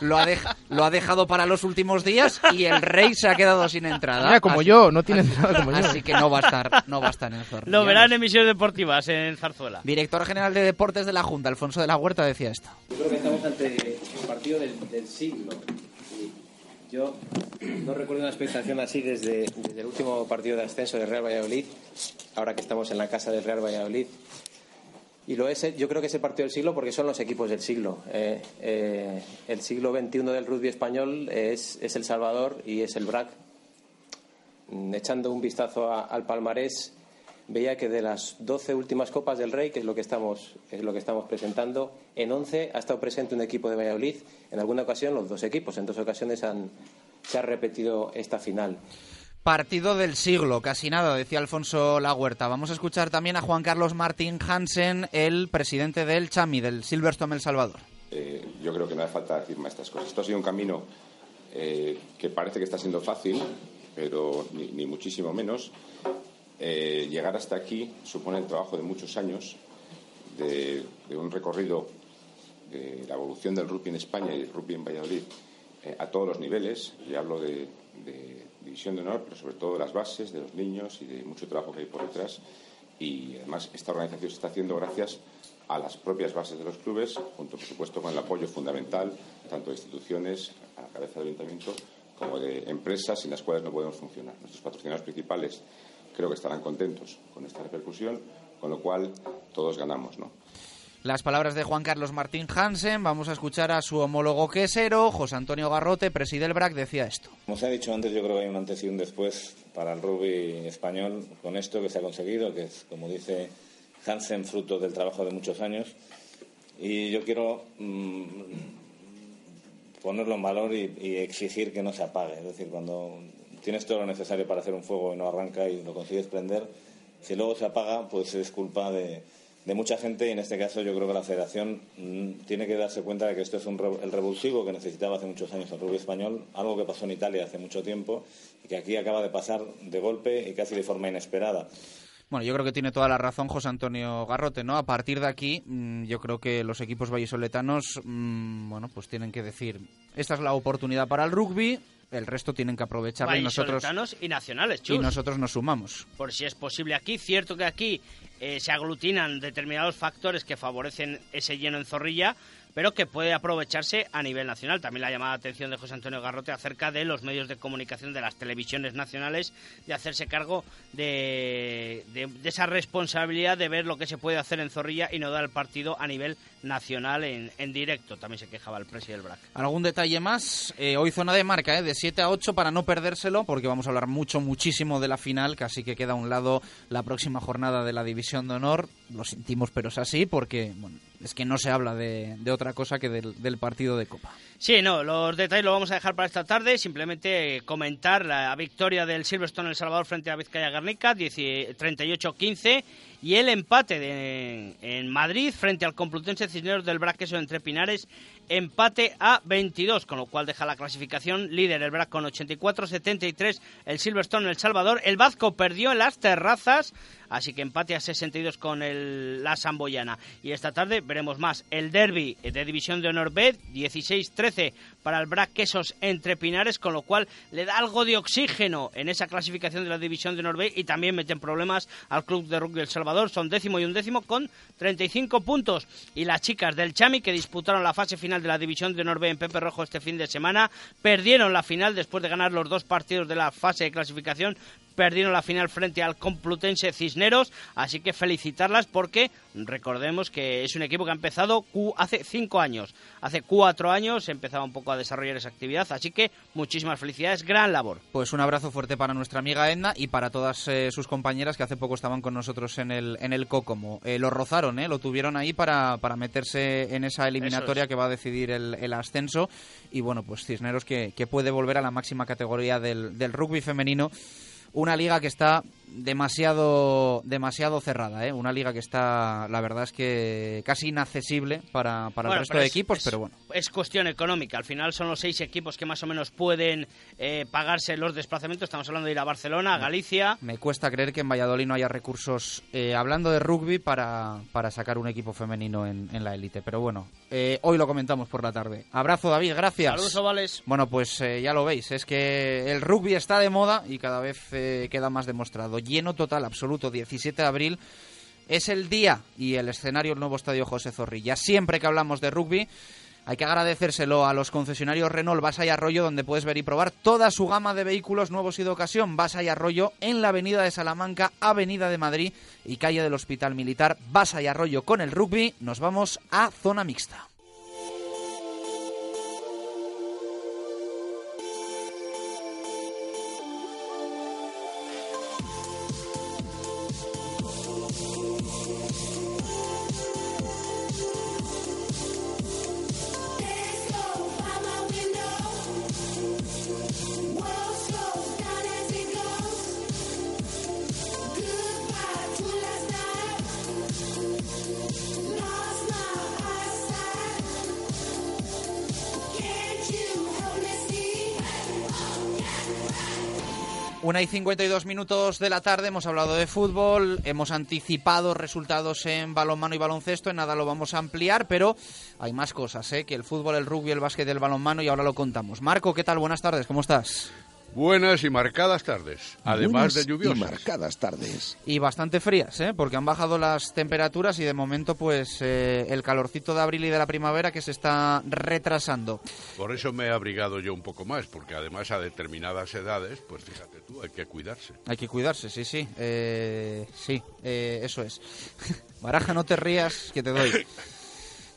lo ha, lo ha dejado para los últimos días y el rey se ha quedado sin entrada. Mira, como Así- yo, no tiene entrada como yo. Así que no va a estar, no va a estar en Zorrilla. Lo verán en emisiones deportivas en Zarzuela. Director General de Deportes de la Junta, Alfonso de la Huerta, decía esto. Yo creo que estamos ante el partido del, del siglo. Yo no recuerdo una expectación así desde, el último partido de ascenso del Real Valladolid, ahora que estamos en la casa del Real Valladolid. Y lo es, eh, yo creo que es el partido del siglo porque son los equipos del siglo. Eh, eh, el siglo XXI del rugby español es, es El Salvador y es el BRAC. Mm, Echando un vistazo al palmarés, veía que de las 12 últimas Copas del Rey, que es lo que estamos, es lo que estamos presentando, en 11 ha estado presente un equipo de Valladolid, en alguna ocasión los dos equipos, en dos ocasiones han, se ha repetido esta final. Partido del siglo, casi nada, decía Alfonso La Huerta. Vamos a escuchar también a Juan Carlos Martín Hansen, el presidente del Chami, del Silverstone El Salvador. Eh, yo creo que no hace falta decir más estas cosas. Esto ha sido un camino eh, que parece que está siendo fácil, pero ni, ni muchísimo menos. Eh, llegar hasta aquí supone el trabajo de muchos años, de, un recorrido de la evolución del rugby en España y el rugby en Valladolid eh, a todos los niveles. Y hablo de, de división de honor, pero sobre todo de las bases, de los niños y de mucho trabajo que hay por detrás. Y además esta organización se está haciendo gracias a las propias bases de los clubes, junto por supuesto con el apoyo fundamental tanto de instituciones, a la cabeza del ayuntamiento, como de empresas sin las cuales no podemos funcionar. Nuestros patrocinadores principales creo que estarán contentos con esta repercusión, con lo cual todos ganamos, ¿no? Las palabras de Juan Carlos Martín Hansen. Vamos a escuchar a su homólogo quesero, José Antonio Garrote, presidente del BRAC, decía esto. Como se ha dicho antes, yo creo que hay un antes y un después para el rugby español con esto que se ha conseguido, que es, como dice Hansen, fruto del trabajo de muchos años. Y yo quiero mm, ponerlo en valor y, y exigir que no se apague. Es decir, cuando tienes todo lo necesario para hacer un fuego y no arranca y lo consigues prender, si luego se apaga, pues es culpa de, de mucha gente y en este caso yo creo que la Federación mm, tiene que darse cuenta de que esto es un el revulsivo que necesitaba hace muchos años el rugby español, algo que pasó en Italia hace mucho tiempo y que aquí acaba de pasar de golpe y casi de forma inesperada. Bueno, yo creo que tiene toda la razón José Antonio Garrote, ¿no? A partir de aquí, mm, yo creo que los equipos vallisoletanos, mm, bueno, pues tienen que decir, esta es la oportunidad para el rugby, el resto tienen que aprovecharla y nosotros, y nacionales, chus. y nosotros nos sumamos. por si es posible aquí. Cierto que aquí eh, se aglutinan determinados factores que favorecen ese lleno en zorrilla, pero que puede aprovecharse a nivel nacional. También la llamada la atención de José Antonio Garrote acerca de los medios de comunicación de las televisiones nacionales de hacerse cargo de, de- de esa responsabilidad de ver lo que se puede hacer en Zorrilla y no dar el partido a nivel nacional en, en directo. También se quejaba el presidente del BRAC. ¿Algún detalle más? Eh, hoy zona de marca, ¿eh? de 7 a 8 para no perdérselo, porque vamos a hablar mucho, muchísimo de la final, casi que queda a un lado la próxima jornada de la División de Honor. Lo sentimos, pero es así, porque bueno, es que no se habla de, de otra cosa que del, del partido de Copa. Sí, no, los detalles los vamos a dejar para esta tarde. Simplemente comentar la victoria del Silverstone El Salvador frente a Vizcaya Garnica, 38-15, y el empate de, en Madrid frente al Complutense Cisneros del Braqueso entre Pinares, empate a 22, con lo cual deja la clasificación líder el Brac con 84-73, el Silverstone El Salvador. El Vasco perdió en las terrazas así que empate a 62 con el, la Samboyana. Y esta tarde veremos más el derby de División de Honor B, 16-13 para el Brac Quesos entre Pinares, con lo cual le da algo de oxígeno en esa clasificación de la División de Honor B y también meten problemas al Club de Rugby El Salvador, son décimo y undécimo con 35 puntos. Y las chicas del Chami, que disputaron la fase final de la División de Honor B en Pepe Rojo este fin de semana, perdieron la final después de ganar los dos partidos de la fase de clasificación, perdieron la final frente al Complutense Cisneros, así que felicitarlas porque recordemos que es un equipo que ha empezado hace cinco años, hace cuatro años empezaba un poco a desarrollar esa actividad, así que muchísimas felicidades, gran labor. Pues un abrazo fuerte para nuestra amiga Edna y para todas eh, sus compañeras que hace poco estaban con nosotros en el, en el Cocomo. Eh, lo rozaron, eh, lo tuvieron ahí para, para meterse en esa eliminatoria que va a decidir el, ascenso y bueno, pues Cisneros que, que puede volver a la máxima categoría del, del rugby femenino una liga que está demasiado demasiado cerrada, ¿eh? Una liga que está, la verdad es que casi inaccesible para, para el resto de equipos, pero bueno. Es cuestión económica. Al final son los seis equipos que más o menos pueden eh, pagarse los desplazamientos. Estamos hablando de ir a Barcelona, a Galicia. Me cuesta creer que en Valladolid no haya recursos, eh, hablando de rugby, para, para sacar un equipo femenino en, en la élite. Pero bueno, eh, hoy lo comentamos por la tarde. Abrazo, David, gracias. Saludos, ovales. Bueno, pues ya lo veis, es que el rugby está de moda y cada vez queda más demostrado lleno total absoluto, 17 de abril. Es el día y el escenario el nuevo estadio José Zorrilla. Siempre que hablamos de rugby, hay que agradecérselo a los concesionarios Renault Basa y Arroyo, donde puedes ver y probar toda su gama de vehículos nuevos y de ocasión. Basa y Arroyo en la Avenida de Salamanca, Avenida de Madrid y calle del Hospital Militar. Basa y Arroyo con el rugby. Nos vamos a zona mixta. Una y 52 minutos de la tarde, hemos hablado de fútbol, hemos anticipado resultados en balonmano y baloncesto, en nada lo vamos a ampliar, pero hay más cosas, ¿eh? que el fútbol, el rugby, el básquet, el balonmano y ahora lo contamos. Marco, ¿qué tal? Buenas tardes, ¿cómo estás? Buenas y marcadas tardes, además de lluviosas. Y marcadas tardes. Y bastante frías, ¿eh? porque han bajado las temperaturas y de momento pues eh, el calorcito de abril y de la primavera que se está retrasando. Por eso me he abrigado yo un poco más, porque además a determinadas edades, pues fíjate tú, hay que cuidarse. Hay que cuidarse, sí, sí. Eh, sí, eh, eso es. Baraja, no te rías, que te doy.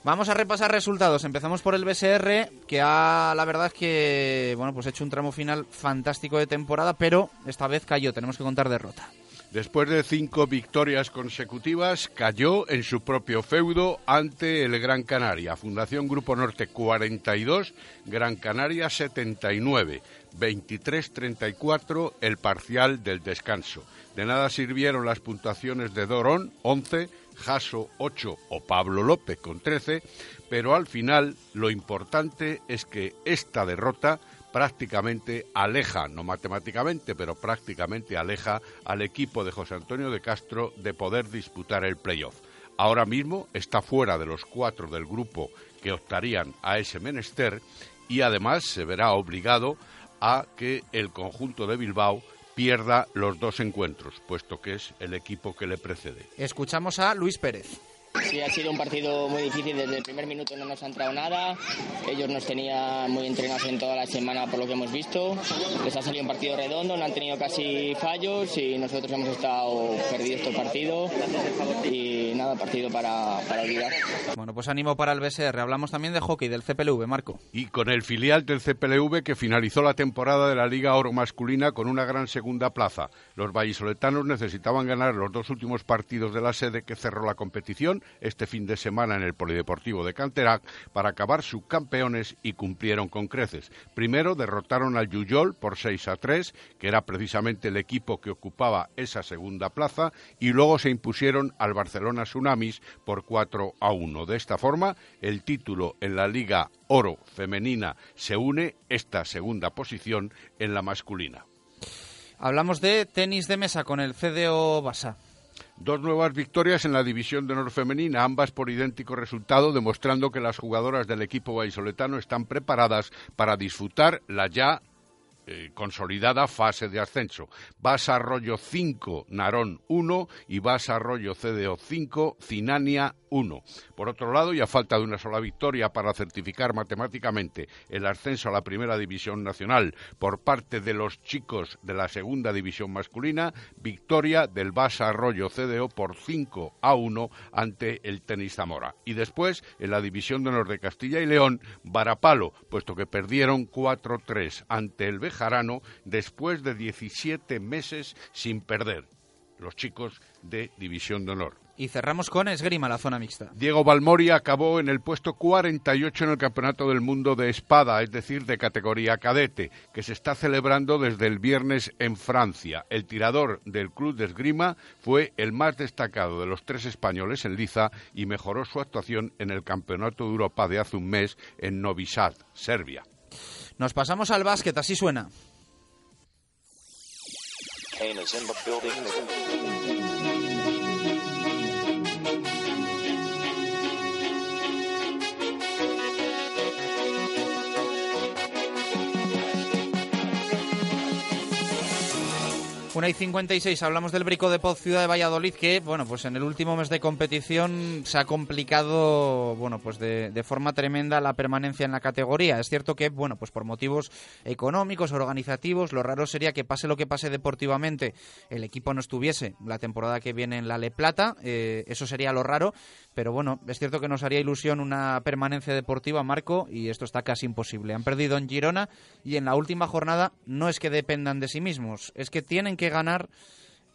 Vamos a repasar resultados. Empezamos por el BSR, que ha, la verdad es que, bueno, pues hecho un tramo final fantástico de temporada, pero esta vez cayó. Tenemos que contar derrota. Después de cinco victorias consecutivas, cayó en su propio feudo ante el Gran Canaria. Fundación Grupo Norte 42, Gran Canaria 79, 23-34 el parcial del descanso. De nada sirvieron las puntuaciones de Dorón 11, Jaso 8 o Pablo López con 13, pero al final lo importante es que esta derrota prácticamente aleja, no matemáticamente, pero prácticamente aleja al equipo de José Antonio de Castro de poder disputar el playoff. Ahora mismo está fuera de los cuatro del grupo que optarían a ese menester y además se verá obligado a que el conjunto de Bilbao pierda los dos encuentros, puesto que es el equipo que le precede. Escuchamos a Luis Pérez. Sí, ha sido un partido muy difícil. Desde el primer minuto no nos ha entrado nada. Ellos nos tenían muy entrenados en toda la semana por lo que hemos visto. Les ha salido un partido redondo, no han tenido casi fallos y nosotros hemos estado perdidos este partido. Y nada, partido para, para olvidar. Bueno, pues ánimo para el BSR. Hablamos también de hockey, del CPLV, Marco. Y con el filial del CPLV que finalizó la temporada de la Liga Oro Masculina con una gran segunda plaza. Los vallisoletanos necesitaban ganar los dos últimos partidos de la sede que cerró la competición este fin de semana en el Polideportivo de Canterac para acabar subcampeones y cumplieron con creces. Primero derrotaron al Yuyol por 6 a 3, que era precisamente el equipo que ocupaba esa segunda plaza, y luego se impusieron al Barcelona Tsunamis por 4 a 1. De esta forma, el título en la Liga Oro femenina se une esta segunda posición en la masculina. Hablamos de tenis de mesa con el CDO Basa. Dos nuevas victorias en la división de honor femenina, ambas por idéntico resultado, demostrando que las jugadoras del equipo vallisoletano están preparadas para disfrutar la ya eh, consolidada fase de ascenso. Basa Arroyo 5, Narón 1 y Basa Arroyo CDO 5, Cinania 1. Por otro lado, y a falta de una sola victoria para certificar matemáticamente el ascenso a la primera división nacional por parte de los chicos de la segunda división masculina, victoria del Basa Arroyo CDO por 5 a 1 ante el Tenis Zamora. Y después, en la división de honor de Castilla y León, Varapalo, puesto que perdieron 4-3 ante el Bejarano después de 17 meses sin perder. Los chicos de División de Honor. Y cerramos con esgrima, la zona mixta. Diego Balmori acabó en el puesto 48 en el Campeonato del Mundo de Espada, es decir, de categoría cadete, que se está celebrando desde el viernes en Francia. El tirador del club de esgrima fue el más destacado de los tres españoles en liza y mejoró su actuación en el Campeonato de Europa de hace un mes en Novi Sad, Serbia. Nos pasamos al básquet, así suena. Una y 56, hablamos del Brico de Poz Ciudad de Valladolid que, bueno, pues en el último mes de competición se ha complicado, bueno, pues de, de, forma tremenda la permanencia en la categoría. Es cierto que, bueno, pues por motivos económicos, organizativos, lo raro sería que pase lo que pase deportivamente, el equipo no estuviese la temporada que viene en la Le Plata, eh, eso sería lo raro, pero bueno, es cierto que nos haría ilusión una permanencia deportiva, Marco, y esto está casi imposible. Han perdido en Girona y en la última jornada no es que dependan de sí mismos, es que tienen que ganar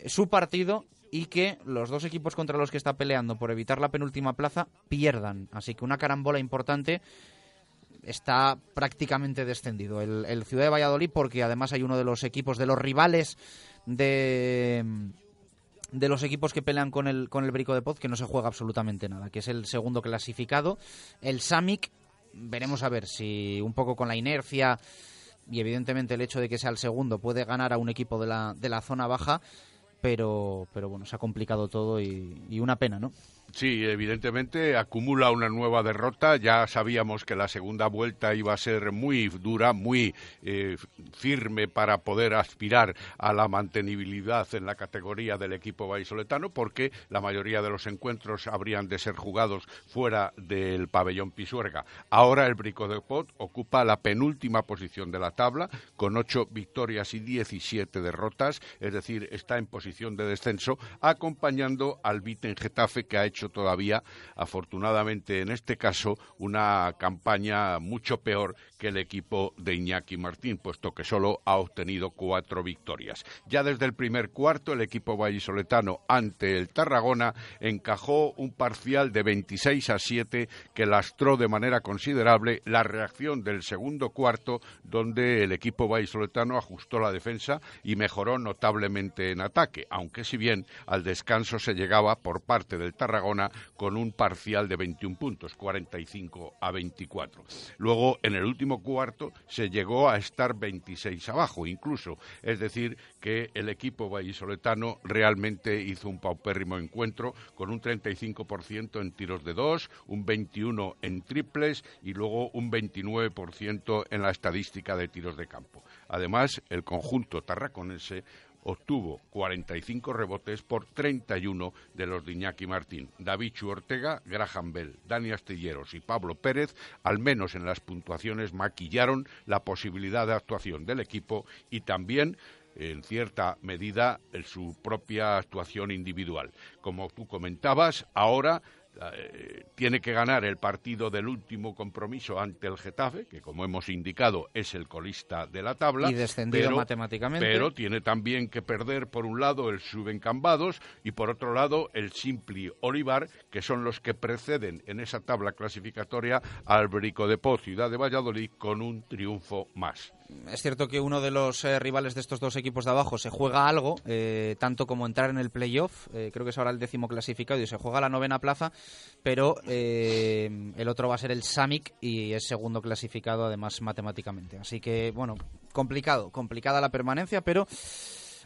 su partido y que los dos equipos contra los que está peleando por evitar la penúltima plaza pierdan. Así que una carambola importante está prácticamente descendido el, el, Ciudad de Valladolid porque además hay uno de los equipos de los rivales de de los equipos que pelean con el con el Brico de Poz que no se juega absolutamente nada, que es el segundo clasificado, el Samic veremos a ver si un poco con la inercia y evidentemente el hecho de que sea el segundo puede ganar a un equipo de la, de la zona baja, pero, pero bueno, se ha complicado todo y, y una pena, ¿no? Sí, evidentemente acumula una nueva derrota. Ya sabíamos que la segunda vuelta iba a ser muy dura, muy eh, firme para poder aspirar a la mantenibilidad en la categoría del equipo vallisoletano, porque la mayoría de los encuentros habrían de ser jugados fuera del pabellón Pisuerga. Ahora el Brico de Pot ocupa la penúltima posición de la tabla, con ocho victorias y diecisiete derrotas, es decir, está en posición de descenso, acompañando al Viten Getafe que ha hecho todavía, afortunadamente en este caso, una campaña mucho peor que el equipo de Iñaki Martín, puesto que solo ha obtenido cuatro victorias. Ya desde el primer cuarto, el equipo vallisoletano ante el Tarragona encajó un parcial de 26 a 7 que lastró de manera considerable la reacción del segundo cuarto, donde el equipo vallisoletano ajustó la defensa y mejoró notablemente en ataque, aunque si bien al descanso se llegaba por parte del Tarragona con un parcial de 21 puntos, 45 a 24. Luego, en el último cuarto, se llegó a estar 26 abajo, incluso. Es decir, que el equipo vallisoletano realmente hizo un paupérrimo encuentro con un 35% en tiros de dos, un 21% en triples y luego un 29% en la estadística de tiros de campo. Además, el conjunto tarraconense obtuvo 45 rebotes por 31 de los de Iñaki Martín. David Ortega, Graham Bell, Dani Astilleros y Pablo Pérez, al menos en las puntuaciones, maquillaron la posibilidad de actuación del equipo y también en cierta medida su propia actuación individual. Como tú comentabas, ahora eh, tiene que ganar el partido del último compromiso ante el Getafe, que como hemos indicado es el colista de la tabla. Y descendido matemáticamente. Pero tiene también que perder por un lado el Subencambados y por otro lado el Simpli Olivar, que son los que preceden en esa tabla clasificatoria al Brico de Poz, Ciudad de Valladolid, con un triunfo más es cierto que uno de los eh, rivales de estos dos equipos de abajo se juega algo, eh, tanto como entrar en el playoff, eh, creo que es ahora el décimo clasificado y se juega la novena plaza, pero el otro va a ser el Samic y es segundo clasificado además matemáticamente. Así que, bueno, complicado, complicada la permanencia, pero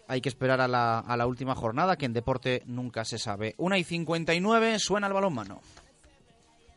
hay que esperar a la, a la última jornada, que en deporte nunca se sabe. Una y 59, suena el balón mano.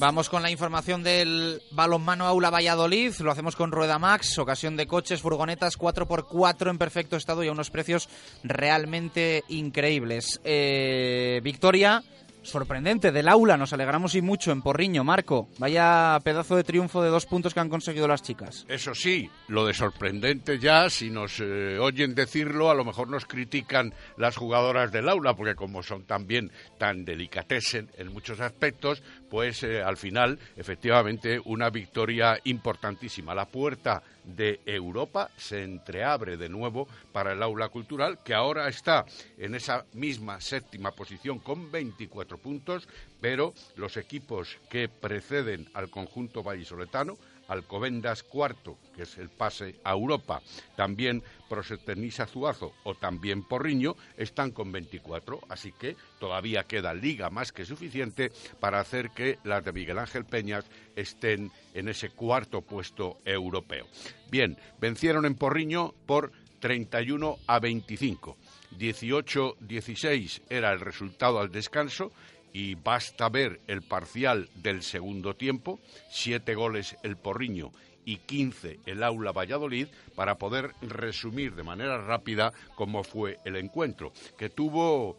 Vamos con la información del balonmano Aula Valladolid. Lo hacemos con Rueda Max, ocasión de coches, furgonetas 4x4 en perfecto estado y a unos precios realmente increíbles. Eh, victoria sorprendente del aula. Nos alegramos y mucho en Porriño, Marco. Vaya pedazo de triunfo de dos puntos que han conseguido las chicas. Eso sí, lo de sorprendente ya, si nos eh, oyen decirlo, a lo mejor nos critican las jugadoras del aula, porque como son también tan delicatesen en muchos aspectos, pues eh, al final, efectivamente, una victoria importantísima. La puerta de Europa se entreabre de nuevo para el aula cultural, que ahora está en esa misma séptima posición con 24 puntos, pero los equipos que preceden al conjunto vallisoletano, Alcobendas cuarto, que es el pase a Europa, también Proseternisa Zuazo o también Porriño, están con 24, así que todavía queda liga más que suficiente para hacer que las de Miguel Ángel Peñas estén en ese cuarto puesto europeo. Bien, vencieron en Porriño por 31 a 25. 18-16 era el resultado al descanso y basta ver el parcial del segundo tiempo, siete goles el Porriño y 15 el Aula Valladolid, para poder resumir de manera rápida cómo fue el encuentro, que tuvo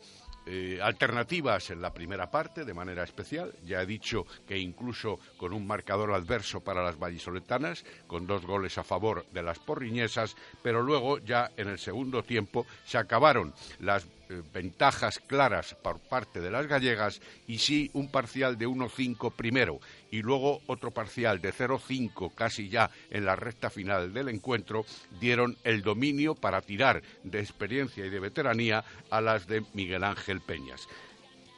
eh, alternativas en la primera parte de manera especial. Ya he dicho que incluso con un marcador adverso para las vallisoletanas, con dos goles a favor de las porriñesas, pero luego ya en el segundo tiempo se acabaron las eh, ventajas claras por parte de las gallegas y sí un parcial de 1-5 primero y luego otro parcial de 0-5 casi ya en la recta final del encuentro dieron el dominio para tirar de experiencia y de veteranía a las de Miguel Ángel Peñas.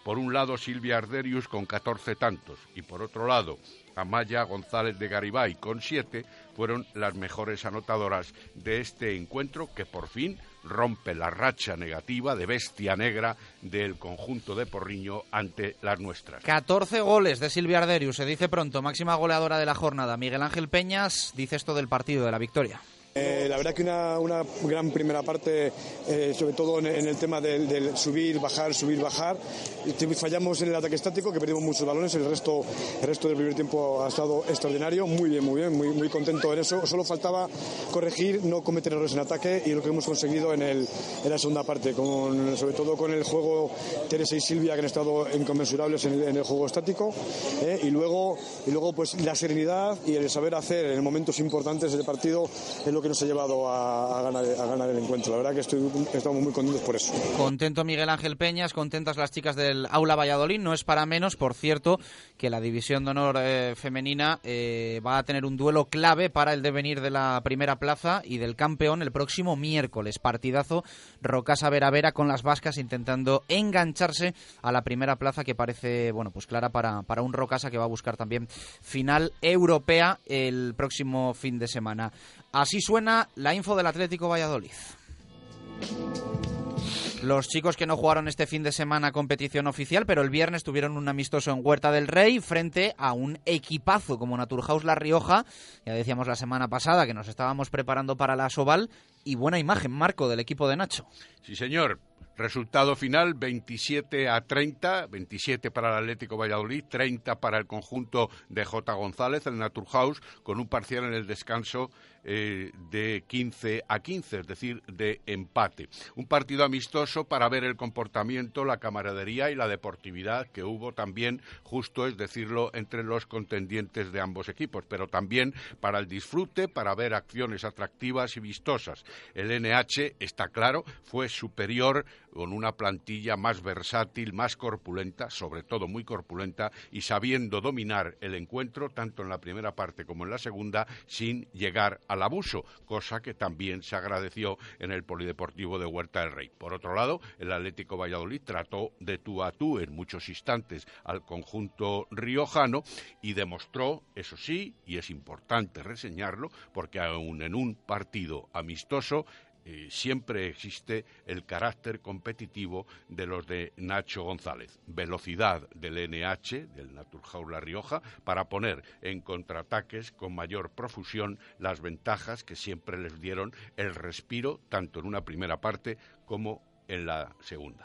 Por un lado Silvia Arderius con 14 tantos y por otro lado Amaya González de Garibay con 7 fueron las mejores anotadoras de este encuentro que por fin rompe la racha negativa de bestia negra del conjunto de Porriño ante las nuestras. 14 goles de Silvia Arderius, se dice pronto, máxima goleadora de la jornada. Miguel Ángel Peñas dice esto del partido de la victoria. Eh, la verdad que una, una, gran primera parte, eh, sobre todo en, el tema del, subir, bajar, subir, bajar. Fallamos en el ataque estático, que perdimos muchos balones. El resto, el resto del primer tiempo ha estado extraordinario. Muy bien, muy bien, muy, muy contento en eso. Solo faltaba corregir, no cometer errores en ataque y lo que hemos conseguido en, el, en la segunda parte, sobre todo con el juego Teresa y Silvia, que han estado inconmensurables en el, juego estático. Eh, y luego, y luego pues, la serenidad y el saber hacer en momentos importantes del partido es lo que nos ha llevado a, ganar, el encuentro. La verdad que estamos muy contentos por eso. Contento Miguel Ángel Peñas, contentas las chicas del Aula Valladolid. No es para menos, por cierto, que la división de honor eh, femenina eh, va a tener un duelo clave para el devenir de la primera plaza y del campeón el próximo miércoles. Partidazo Rocasa Vera Vera con las vascas intentando engancharse a la primera plaza que parece bueno pues clara para, para un Rocasa que va a buscar también final europea el próximo fin de semana. Así suena la info del Atlético Valladolid. Los chicos que no jugaron este fin de semana competición oficial, pero el viernes tuvieron un amistoso en Huerta del Rey frente a un equipazo como Naturhaus La Rioja. Ya decíamos la semana pasada que nos estábamos preparando para la Soval y buena imagen, Marco, del equipo de Nacho. Sí, señor. Resultado final 27 a 30, 27 para el Atlético Valladolid, 30 para el conjunto de J. González, el Naturhaus, con un parcial en el descanso eh, de 15 a 15, es decir, de empate. Un partido amistoso para ver el comportamiento, la camaradería y la deportividad que hubo también, justo es decirlo, entre los contendientes de ambos equipos, pero también para el disfrute, para ver acciones atractivas y vistosas. El NH, está claro, fue superior con una plantilla más versátil, más corpulenta, sobre todo muy corpulenta, y sabiendo dominar el encuentro tanto en la primera parte como en la segunda, sin llegar al abuso, cosa que también se agradeció en el Polideportivo de Huerta del Rey. Por otro lado, el Atlético Valladolid trató de tú a tú en muchos instantes al conjunto riojano y demostró, eso sí, y es importante reseñarlo, porque aún en un partido amistoso, eh, siempre existe el carácter competitivo de los de Nacho González. Velocidad del NH, del Naturhaus La Rioja, para poner en contraataques con mayor profusión las ventajas que siempre les dieron el respiro, tanto en una primera parte como en la segunda.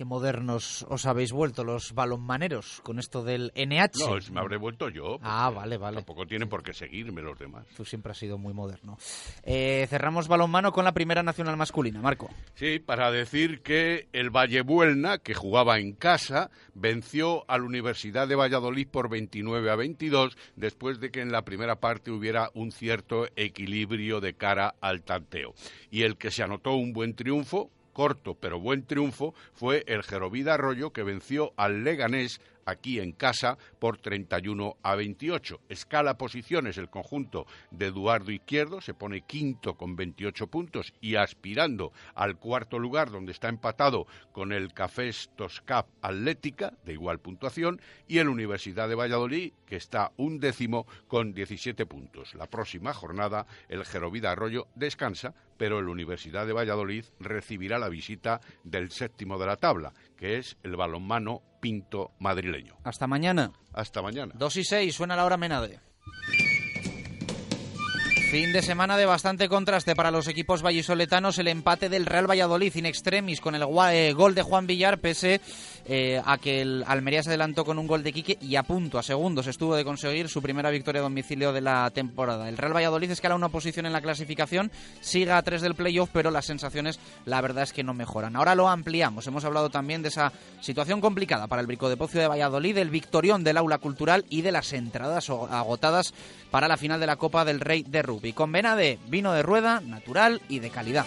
Qué modernos os habéis vuelto los balonmaneros con esto del NH. No, me habré vuelto yo. Ah, vale, vale. Tampoco tienen por qué seguirme los demás. Tú siempre has sido muy moderno. Eh, cerramos balonmano con la primera nacional masculina, Marco. Sí, para decir que el Vallebuelna, que jugaba en casa, venció a la Universidad de Valladolid por 29 a 22, después de que en la primera parte hubiera un cierto equilibrio de cara al tanteo. Y el que se anotó un buen triunfo, corto pero buen triunfo fue el Gerovida Arroyo que venció al Leganés aquí en casa por 31 a 28. Escala posiciones el conjunto de Eduardo Izquierdo, se pone quinto con 28 puntos y aspirando al cuarto lugar donde está empatado con el Cafés Toscap Atlética de igual puntuación y el Universidad de Valladolid que está un décimo con 17 puntos. La próxima jornada el Gerovida Arroyo descansa, pero el Universidad de Valladolid recibirá la visita del séptimo de la tabla, que es el balonmano Pinto madrileño. Hasta mañana. Hasta mañana. Dos y seis, suena la hora Menade. Fin de semana de bastante contraste para los equipos vallisoletanos. El empate del Real Valladolid in extremis con el eh, gol de Juan Villar, pese eh, a que el Almería se adelantó con un gol de Quique y a punto, a segundos, estuvo de conseguir su primera victoria a domicilio de la temporada. El Real Valladolid escala una posición en la clasificación, siga a tres del playoff, pero las sensaciones, la verdad es que no mejoran. Ahora lo ampliamos. Hemos hablado también de esa situación complicada para el Brico de Pocio de Valladolid, el victorión del aula cultural y de las entradas agotadas para la final de la Copa del Rey de Rugby. Con vena de vino de rueda, natural y de calidad.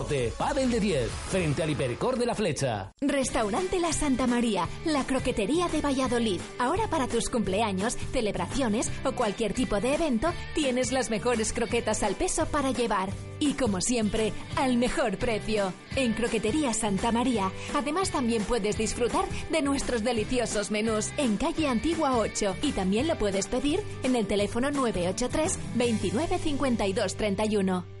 Padel de 10. Frente al Hipercor de la Flecha. Restaurante La Santa María, la croquetería de Valladolid. Ahora para tus cumpleaños, celebraciones o cualquier tipo de evento, tienes las mejores croquetas al peso para llevar. Y como siempre, al mejor precio. En Croquetería Santa María. Además también puedes disfrutar de nuestros deliciosos menús en calle Antigua 8 y también lo puedes pedir en el teléfono 983 29 52 31.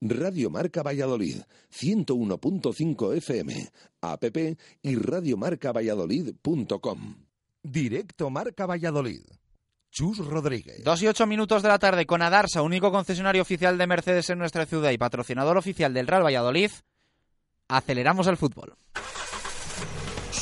Radio Marca Valladolid, 101.5 FM, app y radiomarcavalladolid.com. Directo Marca Valladolid. Chus Rodríguez. Dos y ocho minutos de la tarde con Adarsa, único concesionario oficial de Mercedes en nuestra ciudad y patrocinador oficial del Real Valladolid. Aceleramos el fútbol.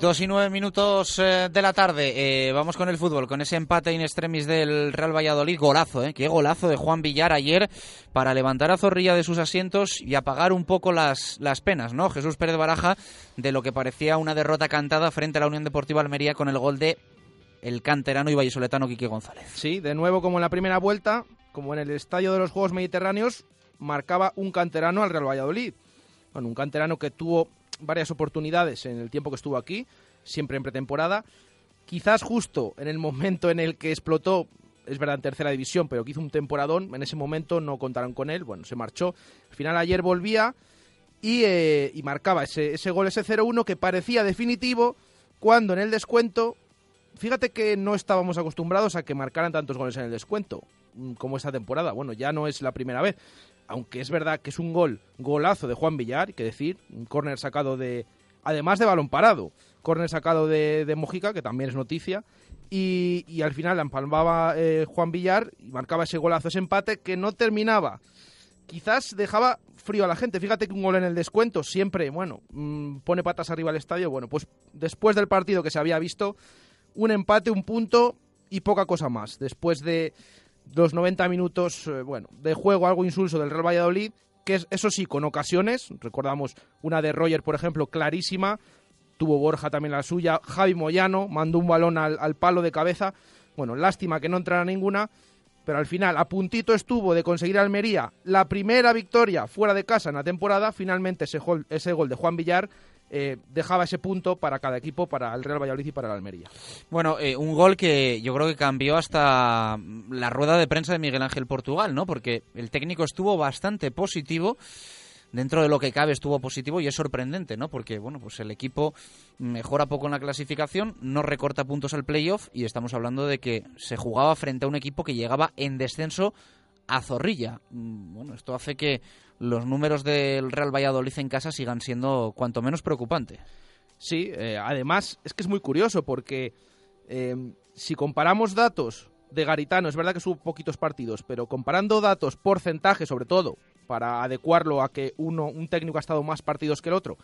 Dos y nueve minutos eh, de la tarde. Eh, vamos con el fútbol, con ese empate in extremis del Real Valladolid. Golazo, ¿eh? Qué golazo de Juan Villar ayer para levantar a Zorrilla de sus asientos y apagar un poco las, las penas, ¿no? Jesús Pérez Baraja, de lo que parecía una derrota cantada frente a la Unión Deportiva Almería con el gol de el canterano y vallisoletano Quique González. Sí, de nuevo como en la primera vuelta, como en el estadio de los Juegos Mediterráneos, marcaba un canterano al Real Valladolid. Bueno, un canterano que tuvo varias oportunidades en el tiempo que estuvo aquí, siempre en pretemporada. Quizás justo en el momento en el que explotó, es verdad en tercera división, pero que hizo un temporadón, en ese momento no contaron con él, bueno, se marchó. Al final ayer volvía y, eh, y marcaba ese, ese gol, ese 0-1 que parecía definitivo, cuando en el descuento, fíjate que no estábamos acostumbrados a que marcaran tantos goles en el descuento como esta temporada. Bueno, ya no es la primera vez aunque es verdad que es un gol, golazo de Juan Villar, que decir, un córner sacado de, además de balón parado, córner sacado de, de, Mojica, que también es noticia, y, y al final la empalmaba eh, Juan Villar y marcaba ese golazo, ese empate que no terminaba. Quizás dejaba frío a la gente. Fíjate que un gol en el descuento siempre, bueno, mmm, pone patas arriba al estadio. Bueno, pues después del partido que se había visto, un empate, un punto y poca cosa más. Después de los 90 minutos, eh, bueno, de juego algo insulso del Real Valladolid, que es, eso sí, con ocasiones, recordamos una de Roger, por ejemplo, clarísima, tuvo Borja también la suya, Javi Moyano mandó un balón al, al palo de cabeza, bueno, lástima que no entrara ninguna, pero al final a puntito estuvo de conseguir Almería la primera victoria fuera de casa en la temporada, finalmente ese gol, ese gol de Juan Villar eh, dejaba ese punto para cada equipo, para el Real Valladolid y para el Almería. Bueno, eh, un gol que yo creo que cambió hasta la rueda de prensa de Miguel Ángel Portugal, ¿no? Porque el técnico estuvo bastante positivo. Dentro de lo que cabe estuvo positivo y es sorprendente, ¿no? Porque, bueno, pues el equipo mejora poco en la clasificación, no recorta puntos al playoff y estamos hablando de que se jugaba frente a un equipo que llegaba en descenso a Zorrilla. Mm, bueno, esto hace que los números del Real Valladolid en casa sigan siendo cuanto menos preocupantes. Sí, eh, además es que es muy curioso porque eh, si comparamos datos de Garitano, es verdad que subo poquitos partidos, pero comparando datos, porcentaje sobre todo, para adecuarlo a que uno, un técnico ha estado más partidos que el otro.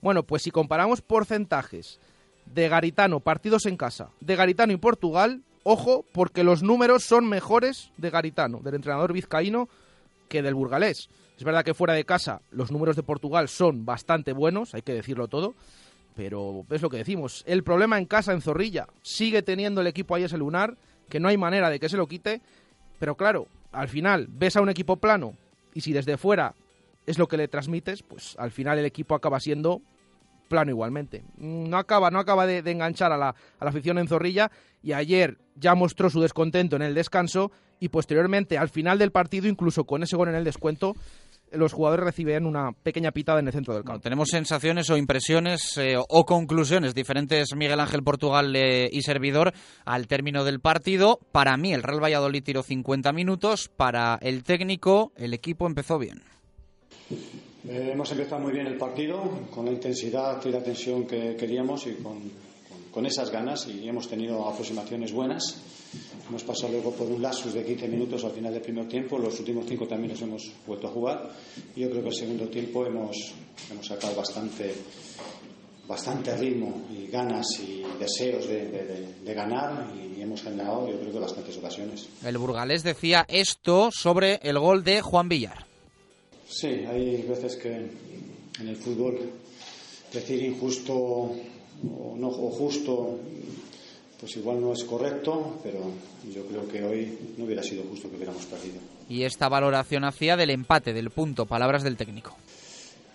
Bueno, pues si comparamos porcentajes de Garitano, partidos en casa, de Garitano y Portugal, ojo, porque los números son mejores de Garitano, del entrenador vizcaíno, que del burgalés. Es verdad que fuera de casa los números de Portugal son bastante buenos, hay que decirlo todo, pero es lo que decimos. El problema en casa, en Zorrilla, sigue teniendo el equipo ahí ese lunar, que no hay manera de que se lo quite, pero claro, al final ves a un equipo plano y si desde fuera es lo que le transmites, pues al final el equipo acaba siendo plano igualmente. No acaba, no acaba de, de enganchar a la, a la afición en Zorrilla y ayer ya mostró su descontento en el descanso y posteriormente al final del partido, incluso con ese gol en el descuento, los jugadores reciben una pequeña pitada en el centro del campo. Bueno, tenemos sensaciones o impresiones eh, o conclusiones diferentes Miguel Ángel Portugal eh, y servidor al término del partido. Para mí el Real Valladolid tiró 50 minutos, para el técnico el equipo empezó bien. Eh, hemos empezado muy bien el partido, con la intensidad y la tensión que queríamos y con, con, esas ganas y hemos tenido aproximaciones buenas. Hemos pasado luego por un lapsus de 15 minutos al final del primer tiempo. Los últimos cinco también los hemos vuelto a jugar. Yo creo que el segundo tiempo hemos, hemos sacado bastante, bastante ritmo y ganas y deseos de, de, de, de, ganar y hemos generado, yo creo que bastantes ocasiones. El burgalés decía esto sobre el gol de Juan Villar. Sí, hay veces que en el fútbol decir injusto o, no, o justo pues igual no es correcto, pero yo creo que hoy no hubiera sido justo que hubiéramos perdido. Y esta valoración hacía del empate, del punto, palabras del técnico.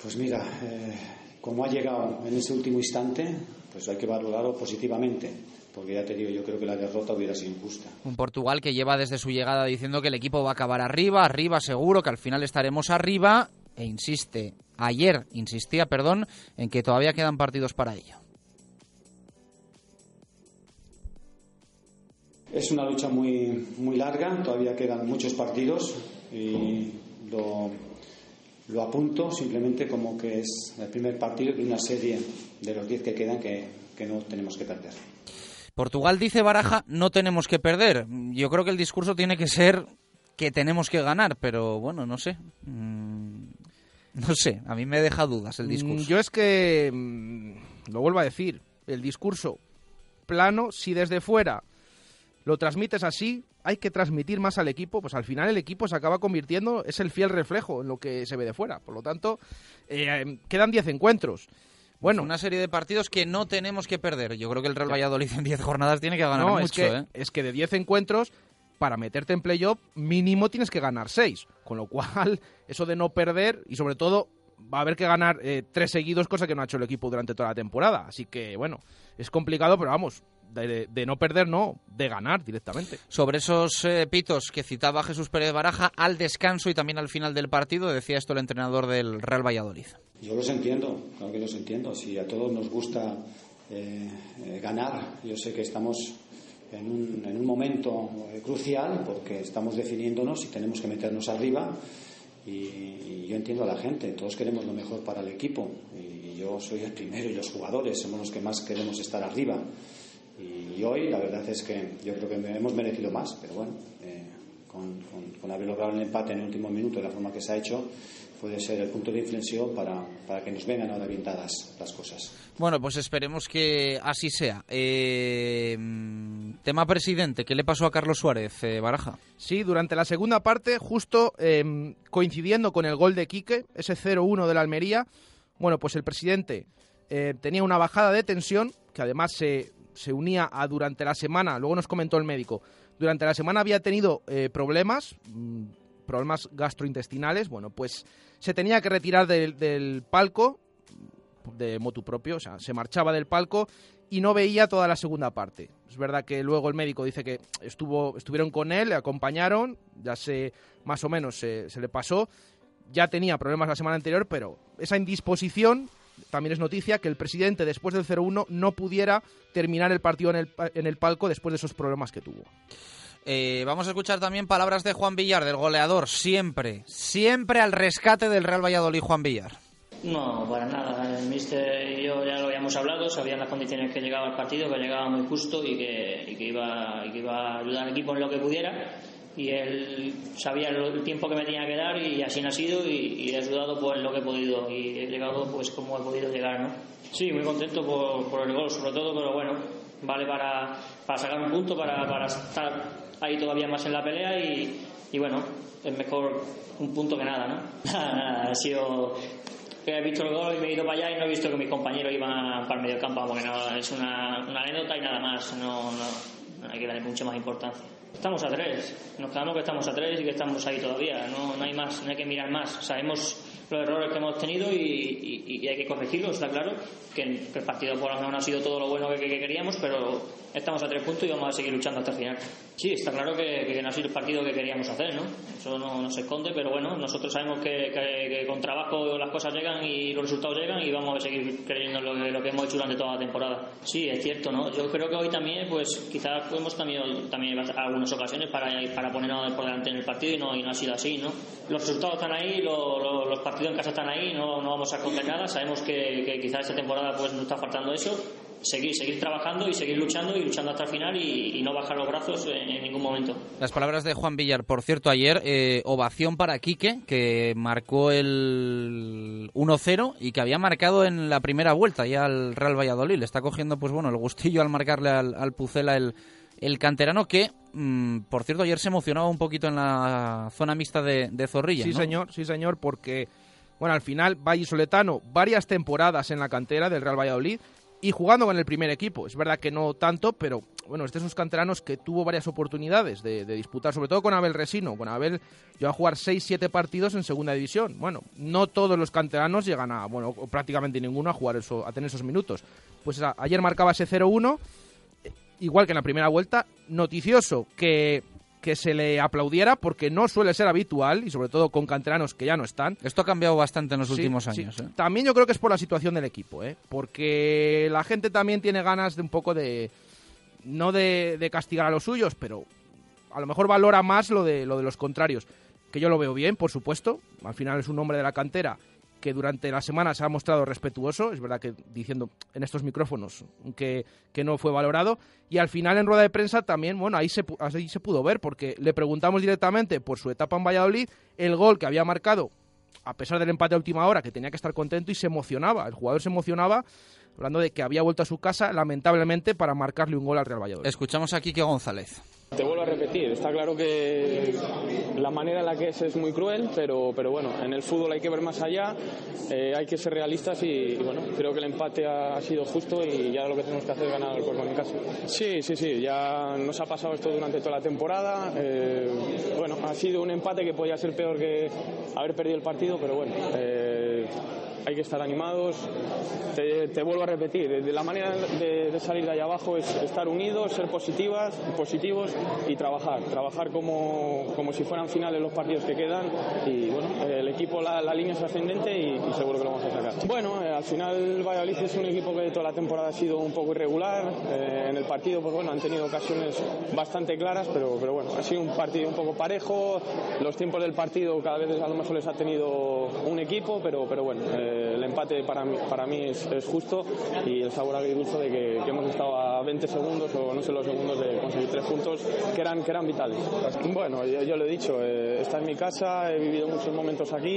Pues mira, eh, como ha llegado en ese último instante, pues hay que valorarlo positivamente, porque ya te digo, yo creo que la derrota hubiera sido injusta. Un Portugal que lleva desde su llegada diciendo que el equipo va a acabar arriba, arriba seguro, que al final estaremos arriba, e insiste, ayer insistía, perdón, en que todavía quedan partidos para ello. Es una lucha muy, muy larga, todavía quedan muchos partidos y lo, lo apunto simplemente como que es el primer partido de una serie de los 10 que quedan que, que no tenemos que perder. Portugal dice Baraja, no tenemos que perder. Yo creo que el discurso tiene que ser que tenemos que ganar, pero bueno, no sé. Mm, no sé, a mí me deja dudas el discurso. Mm, Yo es que, mm, lo vuelvo a decir, el discurso plano, si desde fuera lo transmites así, hay que transmitir más al equipo, pues al final el equipo se acaba convirtiendo, es el fiel reflejo en lo que se ve de fuera. Por lo tanto, eh, quedan 10 encuentros. Bueno, una serie de partidos que no tenemos que perder. Yo creo que el Real Valladolid en 10 jornadas tiene que ganar no, mucho. es que, ¿eh? es que de 10 encuentros, para meterte en playoff, mínimo tienes que ganar 6. Con lo cual, eso de no perder, y sobre todo, va a haber que ganar eh, tres seguidos, cosa que no ha hecho el equipo durante toda la temporada. Así que, bueno, es complicado, pero vamos, de, de no perder, no, de ganar directamente. Sobre esos eh, pitos que citaba Jesús Pérez Baraja al descanso y también al final del partido, decía esto el entrenador del Real Valladolid. Yo los entiendo, claro que los entiendo. Si a todos nos gusta eh, eh, ganar, yo sé que estamos en un, en un momento eh, crucial porque estamos definiéndonos y tenemos que meternos arriba. Y, y yo entiendo a la gente, todos queremos lo mejor para el equipo. Y yo soy el primero y los jugadores somos los que más queremos estar arriba. Y hoy la verdad es que yo creo que hemos merecido más, pero bueno, eh, con, con, con, haber logrado el empate en el último minuto de la forma que se ha hecho, puede ser el punto de inflexión para, para que nos vengan ahora bien dadas las cosas. Bueno, pues esperemos que así sea. Eh, tema presidente, ¿qué le pasó a Carlos Suárez, eh, Baraja? Sí, durante la segunda parte, justo eh, coincidiendo con el gol de Quique, ese 0-1 de la Almería, bueno, pues el presidente eh, tenía una bajada de tensión que además se se unía a durante la semana, luego nos comentó el médico, durante la semana había tenido eh, problemas, mmm, problemas gastrointestinales, bueno, pues se tenía que retirar del, palco de motu propio, o sea, se marchaba del palco y no veía toda la segunda parte. Es verdad que luego el médico dice que estuvo, estuvieron con él, le acompañaron, ya se más o menos se le pasó, ya tenía problemas la semana anterior, pero esa indisposición también es noticia que el presidente después del 0-1 no pudiera terminar el partido en el, en el, palco después de esos problemas que tuvo. Eh, vamos a escuchar también palabras de Juan Villar, del goleador, siempre, siempre al rescate del Real Valladolid, Juan Villar. No, para nada. El míster y yo ya lo habíamos hablado, sabían las condiciones que llegaba el partido, que llegaba muy justo y que, y que, iba, y que iba a ayudar al equipo en lo que pudiera y él sabía el tiempo que me tenía que dar y así ha sido y, he ayudado pues lo que he podido y he llegado pues como he podido llegar ¿no? sí muy contento por, por el gol sobre todo pero bueno vale para, para sacar un punto para, para estar ahí todavía más en la pelea y, y bueno es mejor un punto que nada ¿no? ha sido he visto el gol y me he ido para allá y no he visto que mis compañeros iban para el medio campo porque es una, una anécdota y nada más no, no, no hay que darle mucha más importancia Estamos a tres, nos quedamos que estamos a tres y que estamos ahí todavía, no, no hay más, no hay que mirar más. Sabemos los errores que hemos tenido y, y, y hay que corregirlos, está claro, que, el partido por menos no ha sido todo lo bueno que, queríamos, pero estamos a tres puntos y vamos a seguir luchando hasta el final. Sí, está claro que, no ha sido el partido que queríamos hacer, ¿no? Eso no, no se esconde, pero bueno, nosotros sabemos que, con trabajo las cosas llegan y los resultados llegan y vamos a seguir creyendo lo que, lo que hemos hecho durante toda la temporada. Sí, es cierto, ¿no? Yo creo que hoy también, pues quizás hemos tenido también algunas ocasiones para, para ponernos por delante en el partido y no, y no ha sido así, ¿no? Los resultados están ahí, lo, lo, los partidos en casa están ahí, no, no vamos a esconder nada, sabemos que, que quizás esta temporada pues nos está faltando eso, seguir, seguir trabajando y seguir luchando y luchando hasta el final y, y no bajar los brazos en, en, ningún momento. Las palabras de Juan Villar, por cierto, ayer eh, ovación para Quique, que marcó el 1-0 y que había marcado en la primera vuelta ya al Real Valladolid. Le está cogiendo, pues bueno, el gustillo al marcarle al, al Pucela el, el canterano que, mmm, por cierto, ayer se emocionaba un poquito en la zona mixta de, de Zorrilla. Sí, ¿no? señor, sí, señor, porque, bueno, al final, Valle Soletano, varias temporadas en la cantera del Real Valladolid y jugando con el primer equipo. Es verdad que no tanto, pero bueno, este es un canteranos que tuvo varias oportunidades de, disputar, sobre todo con Abel Resino. Con Abel llegó a jugar 6-7 partidos en segunda división. Bueno, no todos los canteranos llegan a, bueno, prácticamente ninguno a jugar eso, a tener esos minutos. Pues ayer marcaba ese 0-1 igual que en la primera vuelta. Noticioso que que se le aplaudiera porque no suele ser habitual y sobre todo con canteranos que ya no están. Esto ha cambiado bastante en los Sí, últimos sí. años. ¿eh? También yo creo que es por la situación del equipo, ¿eh? porque la gente también tiene ganas de un poco de no de, de castigar a los suyos, pero a lo mejor valora más lo de lo de los contrarios, que yo lo veo bien, por supuesto. Al final es un hombre de la cantera que durante la semana se ha mostrado respetuoso, es verdad que diciendo en estos micrófonos que, que no fue valorado, y al final en rueda de prensa también, bueno, ahí se, ahí se pudo ver, porque le preguntamos directamente por su etapa en Valladolid, el gol que había marcado, a pesar del empate a última hora, que tenía que estar contento y se emocionaba, el jugador se emocionaba, hablando de que había vuelto a su casa, lamentablemente, para marcarle un gol al Real Valladolid. Escuchamos a Quique González. Te vuelvo a repetir, está claro que la manera en la que es es muy cruel, pero, pero bueno, en el fútbol hay que ver más allá, eh, hay que ser realistas y, bueno, creo que el empate ha, sido justo y ya lo que tenemos que hacer es ganar al Corcón en casa. Sí, sí, sí, ya nos ha pasado esto durante toda la temporada, eh, bueno, ha sido un empate que podía ser peor que haber perdido el partido, pero bueno, eh, hay que estar animados. Te, vuelvo a repetir, la manera de, salir de ahí abajo es estar unidos, ser positivas, positivos y trabajar. Trabajar como, como si fueran finales los partidos que quedan. Y bueno, equipo, la, la línea es ascendente y, y seguro que lo vamos a sacar. Bueno, eh, al final Valladolid es un equipo que toda la temporada ha sido un poco irregular. Eh, en el partido, pues bueno, han tenido ocasiones bastante claras, pero, pero bueno, ha sido un partido un poco parejo. Los tiempos del partido cada vez a lo mejor les ha tenido un equipo, pero, pero bueno, eh, el empate para mí, para mí es, es justo y el sabor agridulce de que, que hemos estado a 20 segundos o no sé los segundos de conseguir tres puntos que eran, que eran vitales. Bueno, yo, yo lo he dicho, eh, esta es mi casa, he vivido muchos momentos aquí.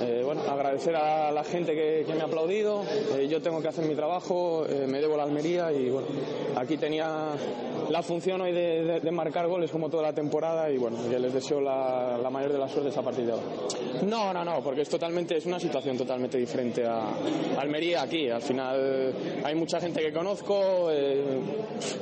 Eh, bueno, agradecer a la gente que, que me ha aplaudido. Eh, yo tengo que hacer mi trabajo, eh, me debo la Almería y bueno, aquí tenía la función hoy de, de- de marcar goles como toda la temporada y bueno, que les deseo la, la mayor de las suertes a partir de ahora. No, no, no, porque es totalmente, es una situación totalmente diferente a Almería aquí. Al final hay mucha gente que conozco, eh,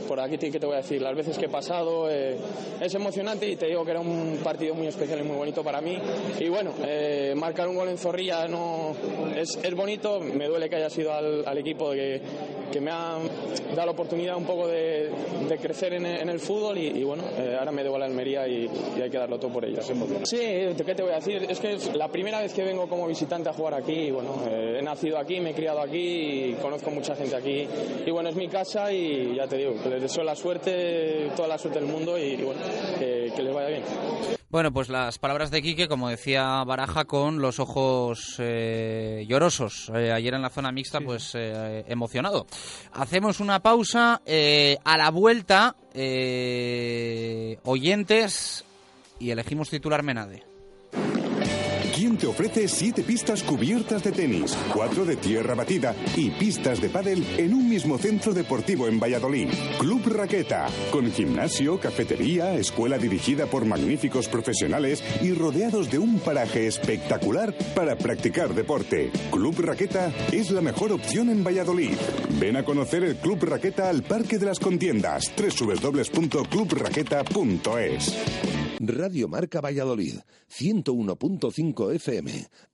por aquí te- que te voy a decir, las veces que he pasado eh, es emocionante y te digo que era un partido muy especial y muy bonito para mí. Y bueno, eh, marcar un gol en Zorrilla no es, es bonito, me duele que haya sido al, al equipo que, que me ha dado la oportunidad un poco de, de crecer en, en el fútbol y, y bueno, eh, ahora me debo a la Almería y, y hay que darlo todo por ellos. Sí, ¿qué te voy a decir? Es que es la primera vez que vengo como visitante a jugar aquí y bueno, eh, he nacido aquí, me he criado aquí y conozco mucha gente aquí y bueno, es mi casa y ya te digo, les deseo la suerte, toda la suerte del mundo y, y bueno, que, que les vaya bien. Bueno, pues las palabras de Quique, como decía Baraja, con los ojos eh, llorosos. Eh, ayer en la zona mixta, pues eh, emocionado. Hacemos una pausa. eh, a la vuelta, eh, oyentes, y elegimos titular Menade. ¿Quién te ofrece siete pistas cubiertas de tenis, cuatro de tierra batida y pistas de pádel en un mismo centro deportivo en Valladolid? Club Raqueta, con gimnasio, cafetería, escuela dirigida por magníficos profesionales y rodeados de un paraje espectacular para practicar deporte. Club Raqueta es la mejor opción en Valladolid. Ven a conocer el Club Raqueta al Parque de las Contiendas, www.clubraqueta.es. Radio Marca Valladolid, 101.5 FM,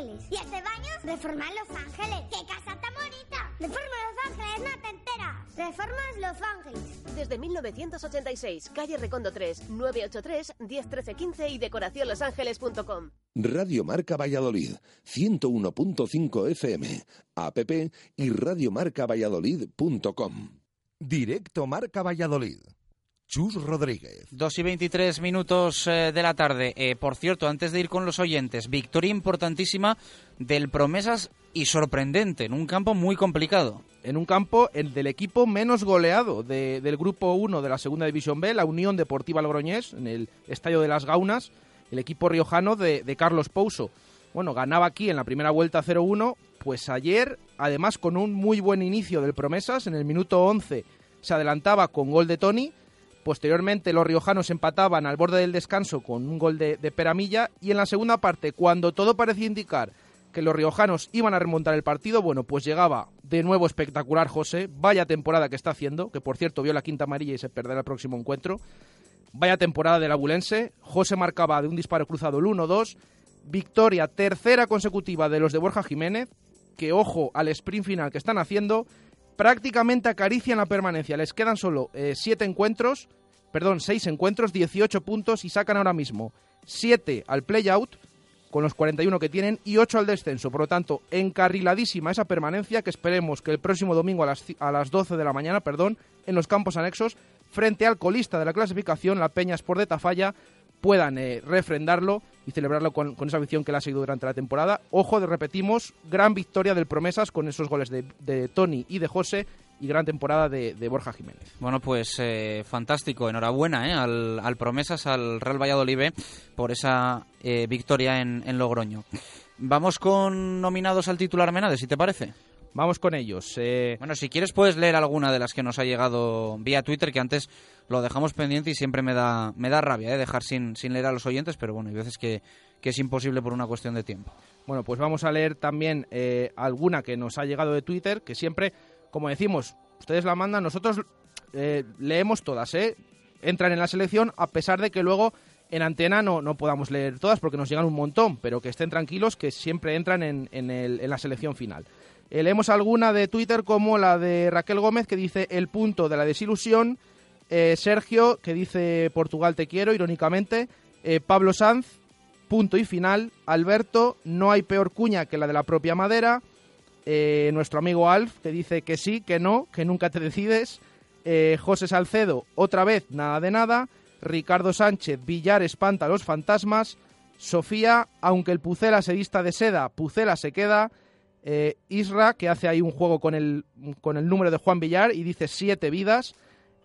Ángeles. ¿Y este baño? Reforma Los Ángeles. ¡Qué casa tan bonita! Reforma Los Ángeles, no te enteras. Reformas Los Ángeles. Desde 1986, calle Recondo 3, 983 1013 15 y decoracionlosangeles.com. Radio Marca Valladolid, 101.5 FM, app y radiomarcavalladolid.com. Directo Marca Valladolid. Chus Rodríguez. Dos y 23 minutos eh, de la tarde. Eh, por cierto, antes de ir con los oyentes, victoria importantísima del Promesas y sorprendente en un campo muy complicado. En un campo el del equipo menos goleado de- del grupo 1 de la Segunda División B, la Unión Deportiva Logroñés, en el Estadio de las Gaunas, el equipo riojano de, de Carlos Pouso. bueno, ganaba aquí en la primera vuelta 0-1, pues ayer, además con un muy buen inicio del Promesas, en el minuto 11 se adelantaba con gol de Tony, posteriormente los riojanos empataban al borde del descanso con un gol de, Peramilla. Y en la segunda parte, cuando todo parecía indicar que los riojanos iban a remontar el partido, bueno, pues llegaba de nuevo espectacular José, vaya temporada que está haciendo, que por cierto vio la quinta amarilla y se perderá el próximo encuentro, vaya temporada del abulense, José marcaba de un disparo cruzado el 1-2, victoria tercera consecutiva de los de Borja Jiménez, que ojo al sprint final que están haciendo, prácticamente acarician la permanencia, les quedan solo eh, siete encuentros, perdón, seis encuentros, 18 puntos y sacan ahora mismo 7 al play-out, con los 41 que tienen, y 8 al descenso. Por lo tanto, encarriladísima esa permanencia que esperemos que el próximo domingo a las, a las 12 de la mañana, perdón, en los campos anexos, frente al colista de la clasificación, la Peña Sport de Tafalla, puedan eh, refrendarlo y celebrarlo con, esa visión que le ha seguido durante la temporada. Ojo, de repetimos, gran victoria del Promesas con esos goles de, de Tony y de José y gran temporada de, de Borja Jiménez. Bueno, pues eh, fantástico. Enhorabuena eh, al, al, Promesas, al Real Valladolid por esa eh, victoria en, Logroño. Vamos con nominados al titular Menade, si te parece. Vamos con ellos. Eh. Bueno, si quieres puedes leer alguna de las que nos ha llegado vía Twitter, que antes lo dejamos pendiente y siempre me da, me da rabia dejar sin, sin leer a los oyentes, pero bueno, hay veces que, que es imposible por una cuestión de tiempo. Bueno, pues vamos a leer también alguna que nos ha llegado de Twitter, que siempre como decimos, ustedes la mandan, nosotros eh, leemos todas, ¿eh? Entran en la selección a pesar de que luego en antena no, no podamos leer todas porque nos llegan un montón, pero que estén tranquilos que siempre entran en, en, el, en la selección final. Eh, leemos alguna de Twitter como la de Raquel Gómez que dice el punto de la desilusión, eh, Sergio que dice Portugal te quiero, irónicamente, eh, Pablo Sanz, punto y final, Alberto, no hay peor cuña que la de la propia madera, nuestro amigo Alf, que dice que sí, que no, que nunca te decides. José Salcedo, otra vez, nada de nada. Ricardo Sánchez, Villar espanta a los fantasmas. Sofía, aunque el Pucela se vista de seda, Pucela se queda. Eh, Isra, que hace ahí un juego con el, con el número de Juan Villar y dice siete vidas.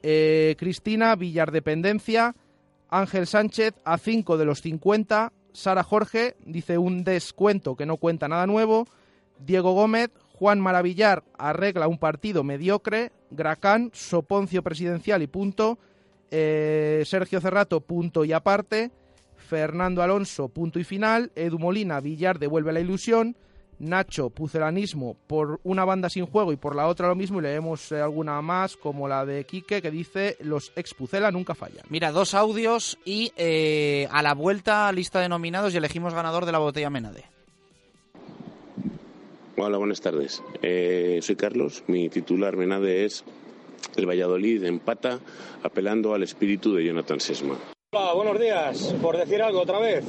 Eh, Cristina, Villar Dependencia. Ángel Sánchez, a cinco de los 50. Sara Jorge, dice un descuento que no cuenta nada nuevo. Diego Gómez, Juan Maravillar arregla un partido mediocre, Gracán, Soponcio presidencial y punto, eh, Sergio Cerrato, punto y aparte, Fernando Alonso, punto y final, Edu Molina, Villar devuelve la ilusión, Nacho, pucelanismo por una banda sin juego y por la otra lo mismo, y leemos eh, alguna más como la de Quique que dice los ex Pucela nunca fallan. Mira, dos audios y eh, a la vuelta lista de nominados y elegimos ganador de la botella Menade. Hola, buenas tardes. Eh, soy Carlos. Mi titular Menade es El Valladolid empata apelando al espíritu de Jonathan Sesma. Hola, buenos días. Por decir algo otra vez.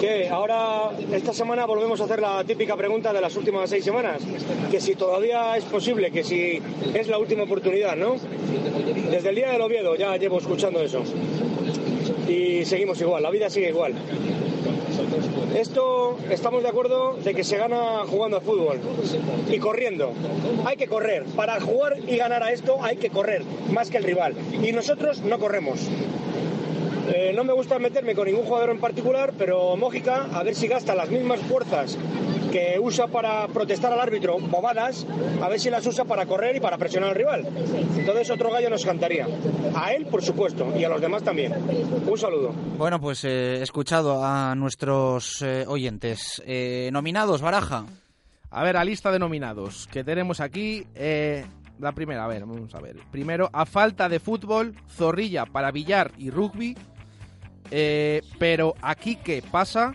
Que ahora, esta semana volvemos a hacer la típica pregunta de las últimas seis semanas. Que si todavía es posible, que si es la última oportunidad, ¿no? Desde el día del Oviedo ya llevo escuchando eso. Y seguimos igual, la vida sigue igual. Esto estamos de acuerdo de que se gana jugando al fútbol y corriendo. Hay que correr. Para jugar y ganar a esto hay que correr más que el rival. Y nosotros no corremos. Eh, no me gusta meterme con ningún jugador en particular, pero Mójica, a ver si gasta las mismas fuerzas que usa para protestar al árbitro, bobadas, a ver si las usa para correr y para presionar al rival. Entonces otro gallo nos cantaría. A él, por supuesto, y a los demás también. Un saludo. Bueno, pues he eh, escuchado a nuestros eh, oyentes. Eh, nominados, Baraja. A ver, a lista de nominados que tenemos aquí. Eh, la primera, a ver, vamos a ver. Primero, a falta de fútbol, zorrilla para billar y rugby. Eh, pero aquí, ¿qué pasa?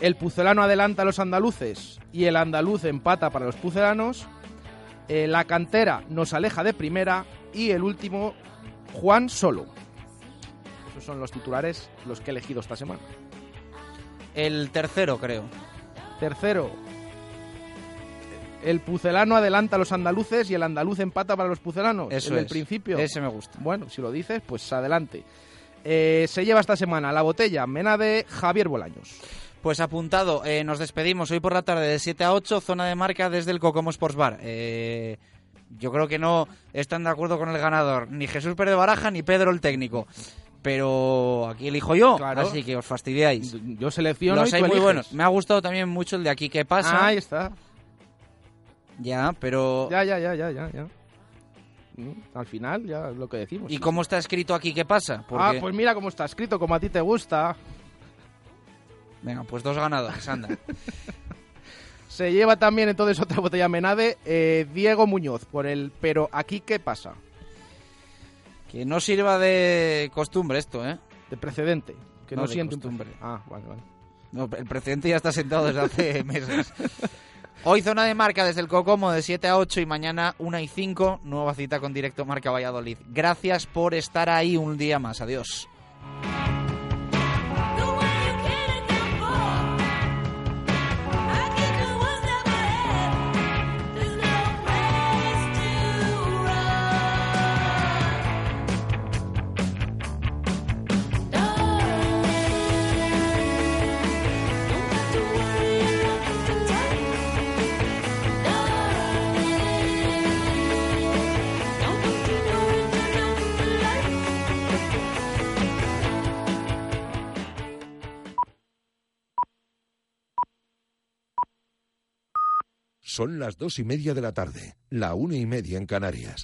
El pucelano adelanta a los andaluces y el andaluz empata para los pucelanos. Eh, la cantera nos aleja de primera. Y el último, Juan Solo. Esos son los titulares, los que he elegido esta semana. El tercero, creo. Tercero, el pucelano adelanta a los andaluces y el andaluz empata para los pucelanos. Eso en el es. principio. Ese me gusta. Bueno, si lo dices, pues adelante. Eh, se lleva esta semana la botella Mena de Javier Bolaños. Pues apuntado, eh, nos despedimos hoy por la tarde de 7 a 8, zona de marca desde el Cocomo Sports Bar. Eh, yo creo que no están de acuerdo con el ganador, ni Jesús Pérez Baraja ni Pedro el técnico. pero aquí elijo yo, Claro. así que os fastidiáis. Yo selecciono Los y tú hay muy eliges. buenos. Me ha gustado también mucho el de aquí qué pasa. Ah, ahí está. Ya, pero... Ya, ya, ya, ya, ya, ya. Al final, ya es lo que decimos. ¿Y cómo está escrito aquí qué pasa? Ah, Porque- pues mira cómo está escrito, como a ti te gusta. Venga, pues dos ganadores, anda. Se lleva también entonces otra botella Menade eh, Diego Muñoz por el Pero aquí qué pasa. que no sirva de costumbre esto, ¿eh? De precedente. Que no, No, de siente costumbre. Ah, vale, vale. No, el precedente ya está sentado desde hace meses. Hoy zona de marca desde el Cocomo de 7 a 8 y mañana 1 y 5, nueva cita con Directo Marca Valladolid. Gracias por estar ahí un día más. Adiós. Son las dos y media de la tarde, la una y media en Canarias.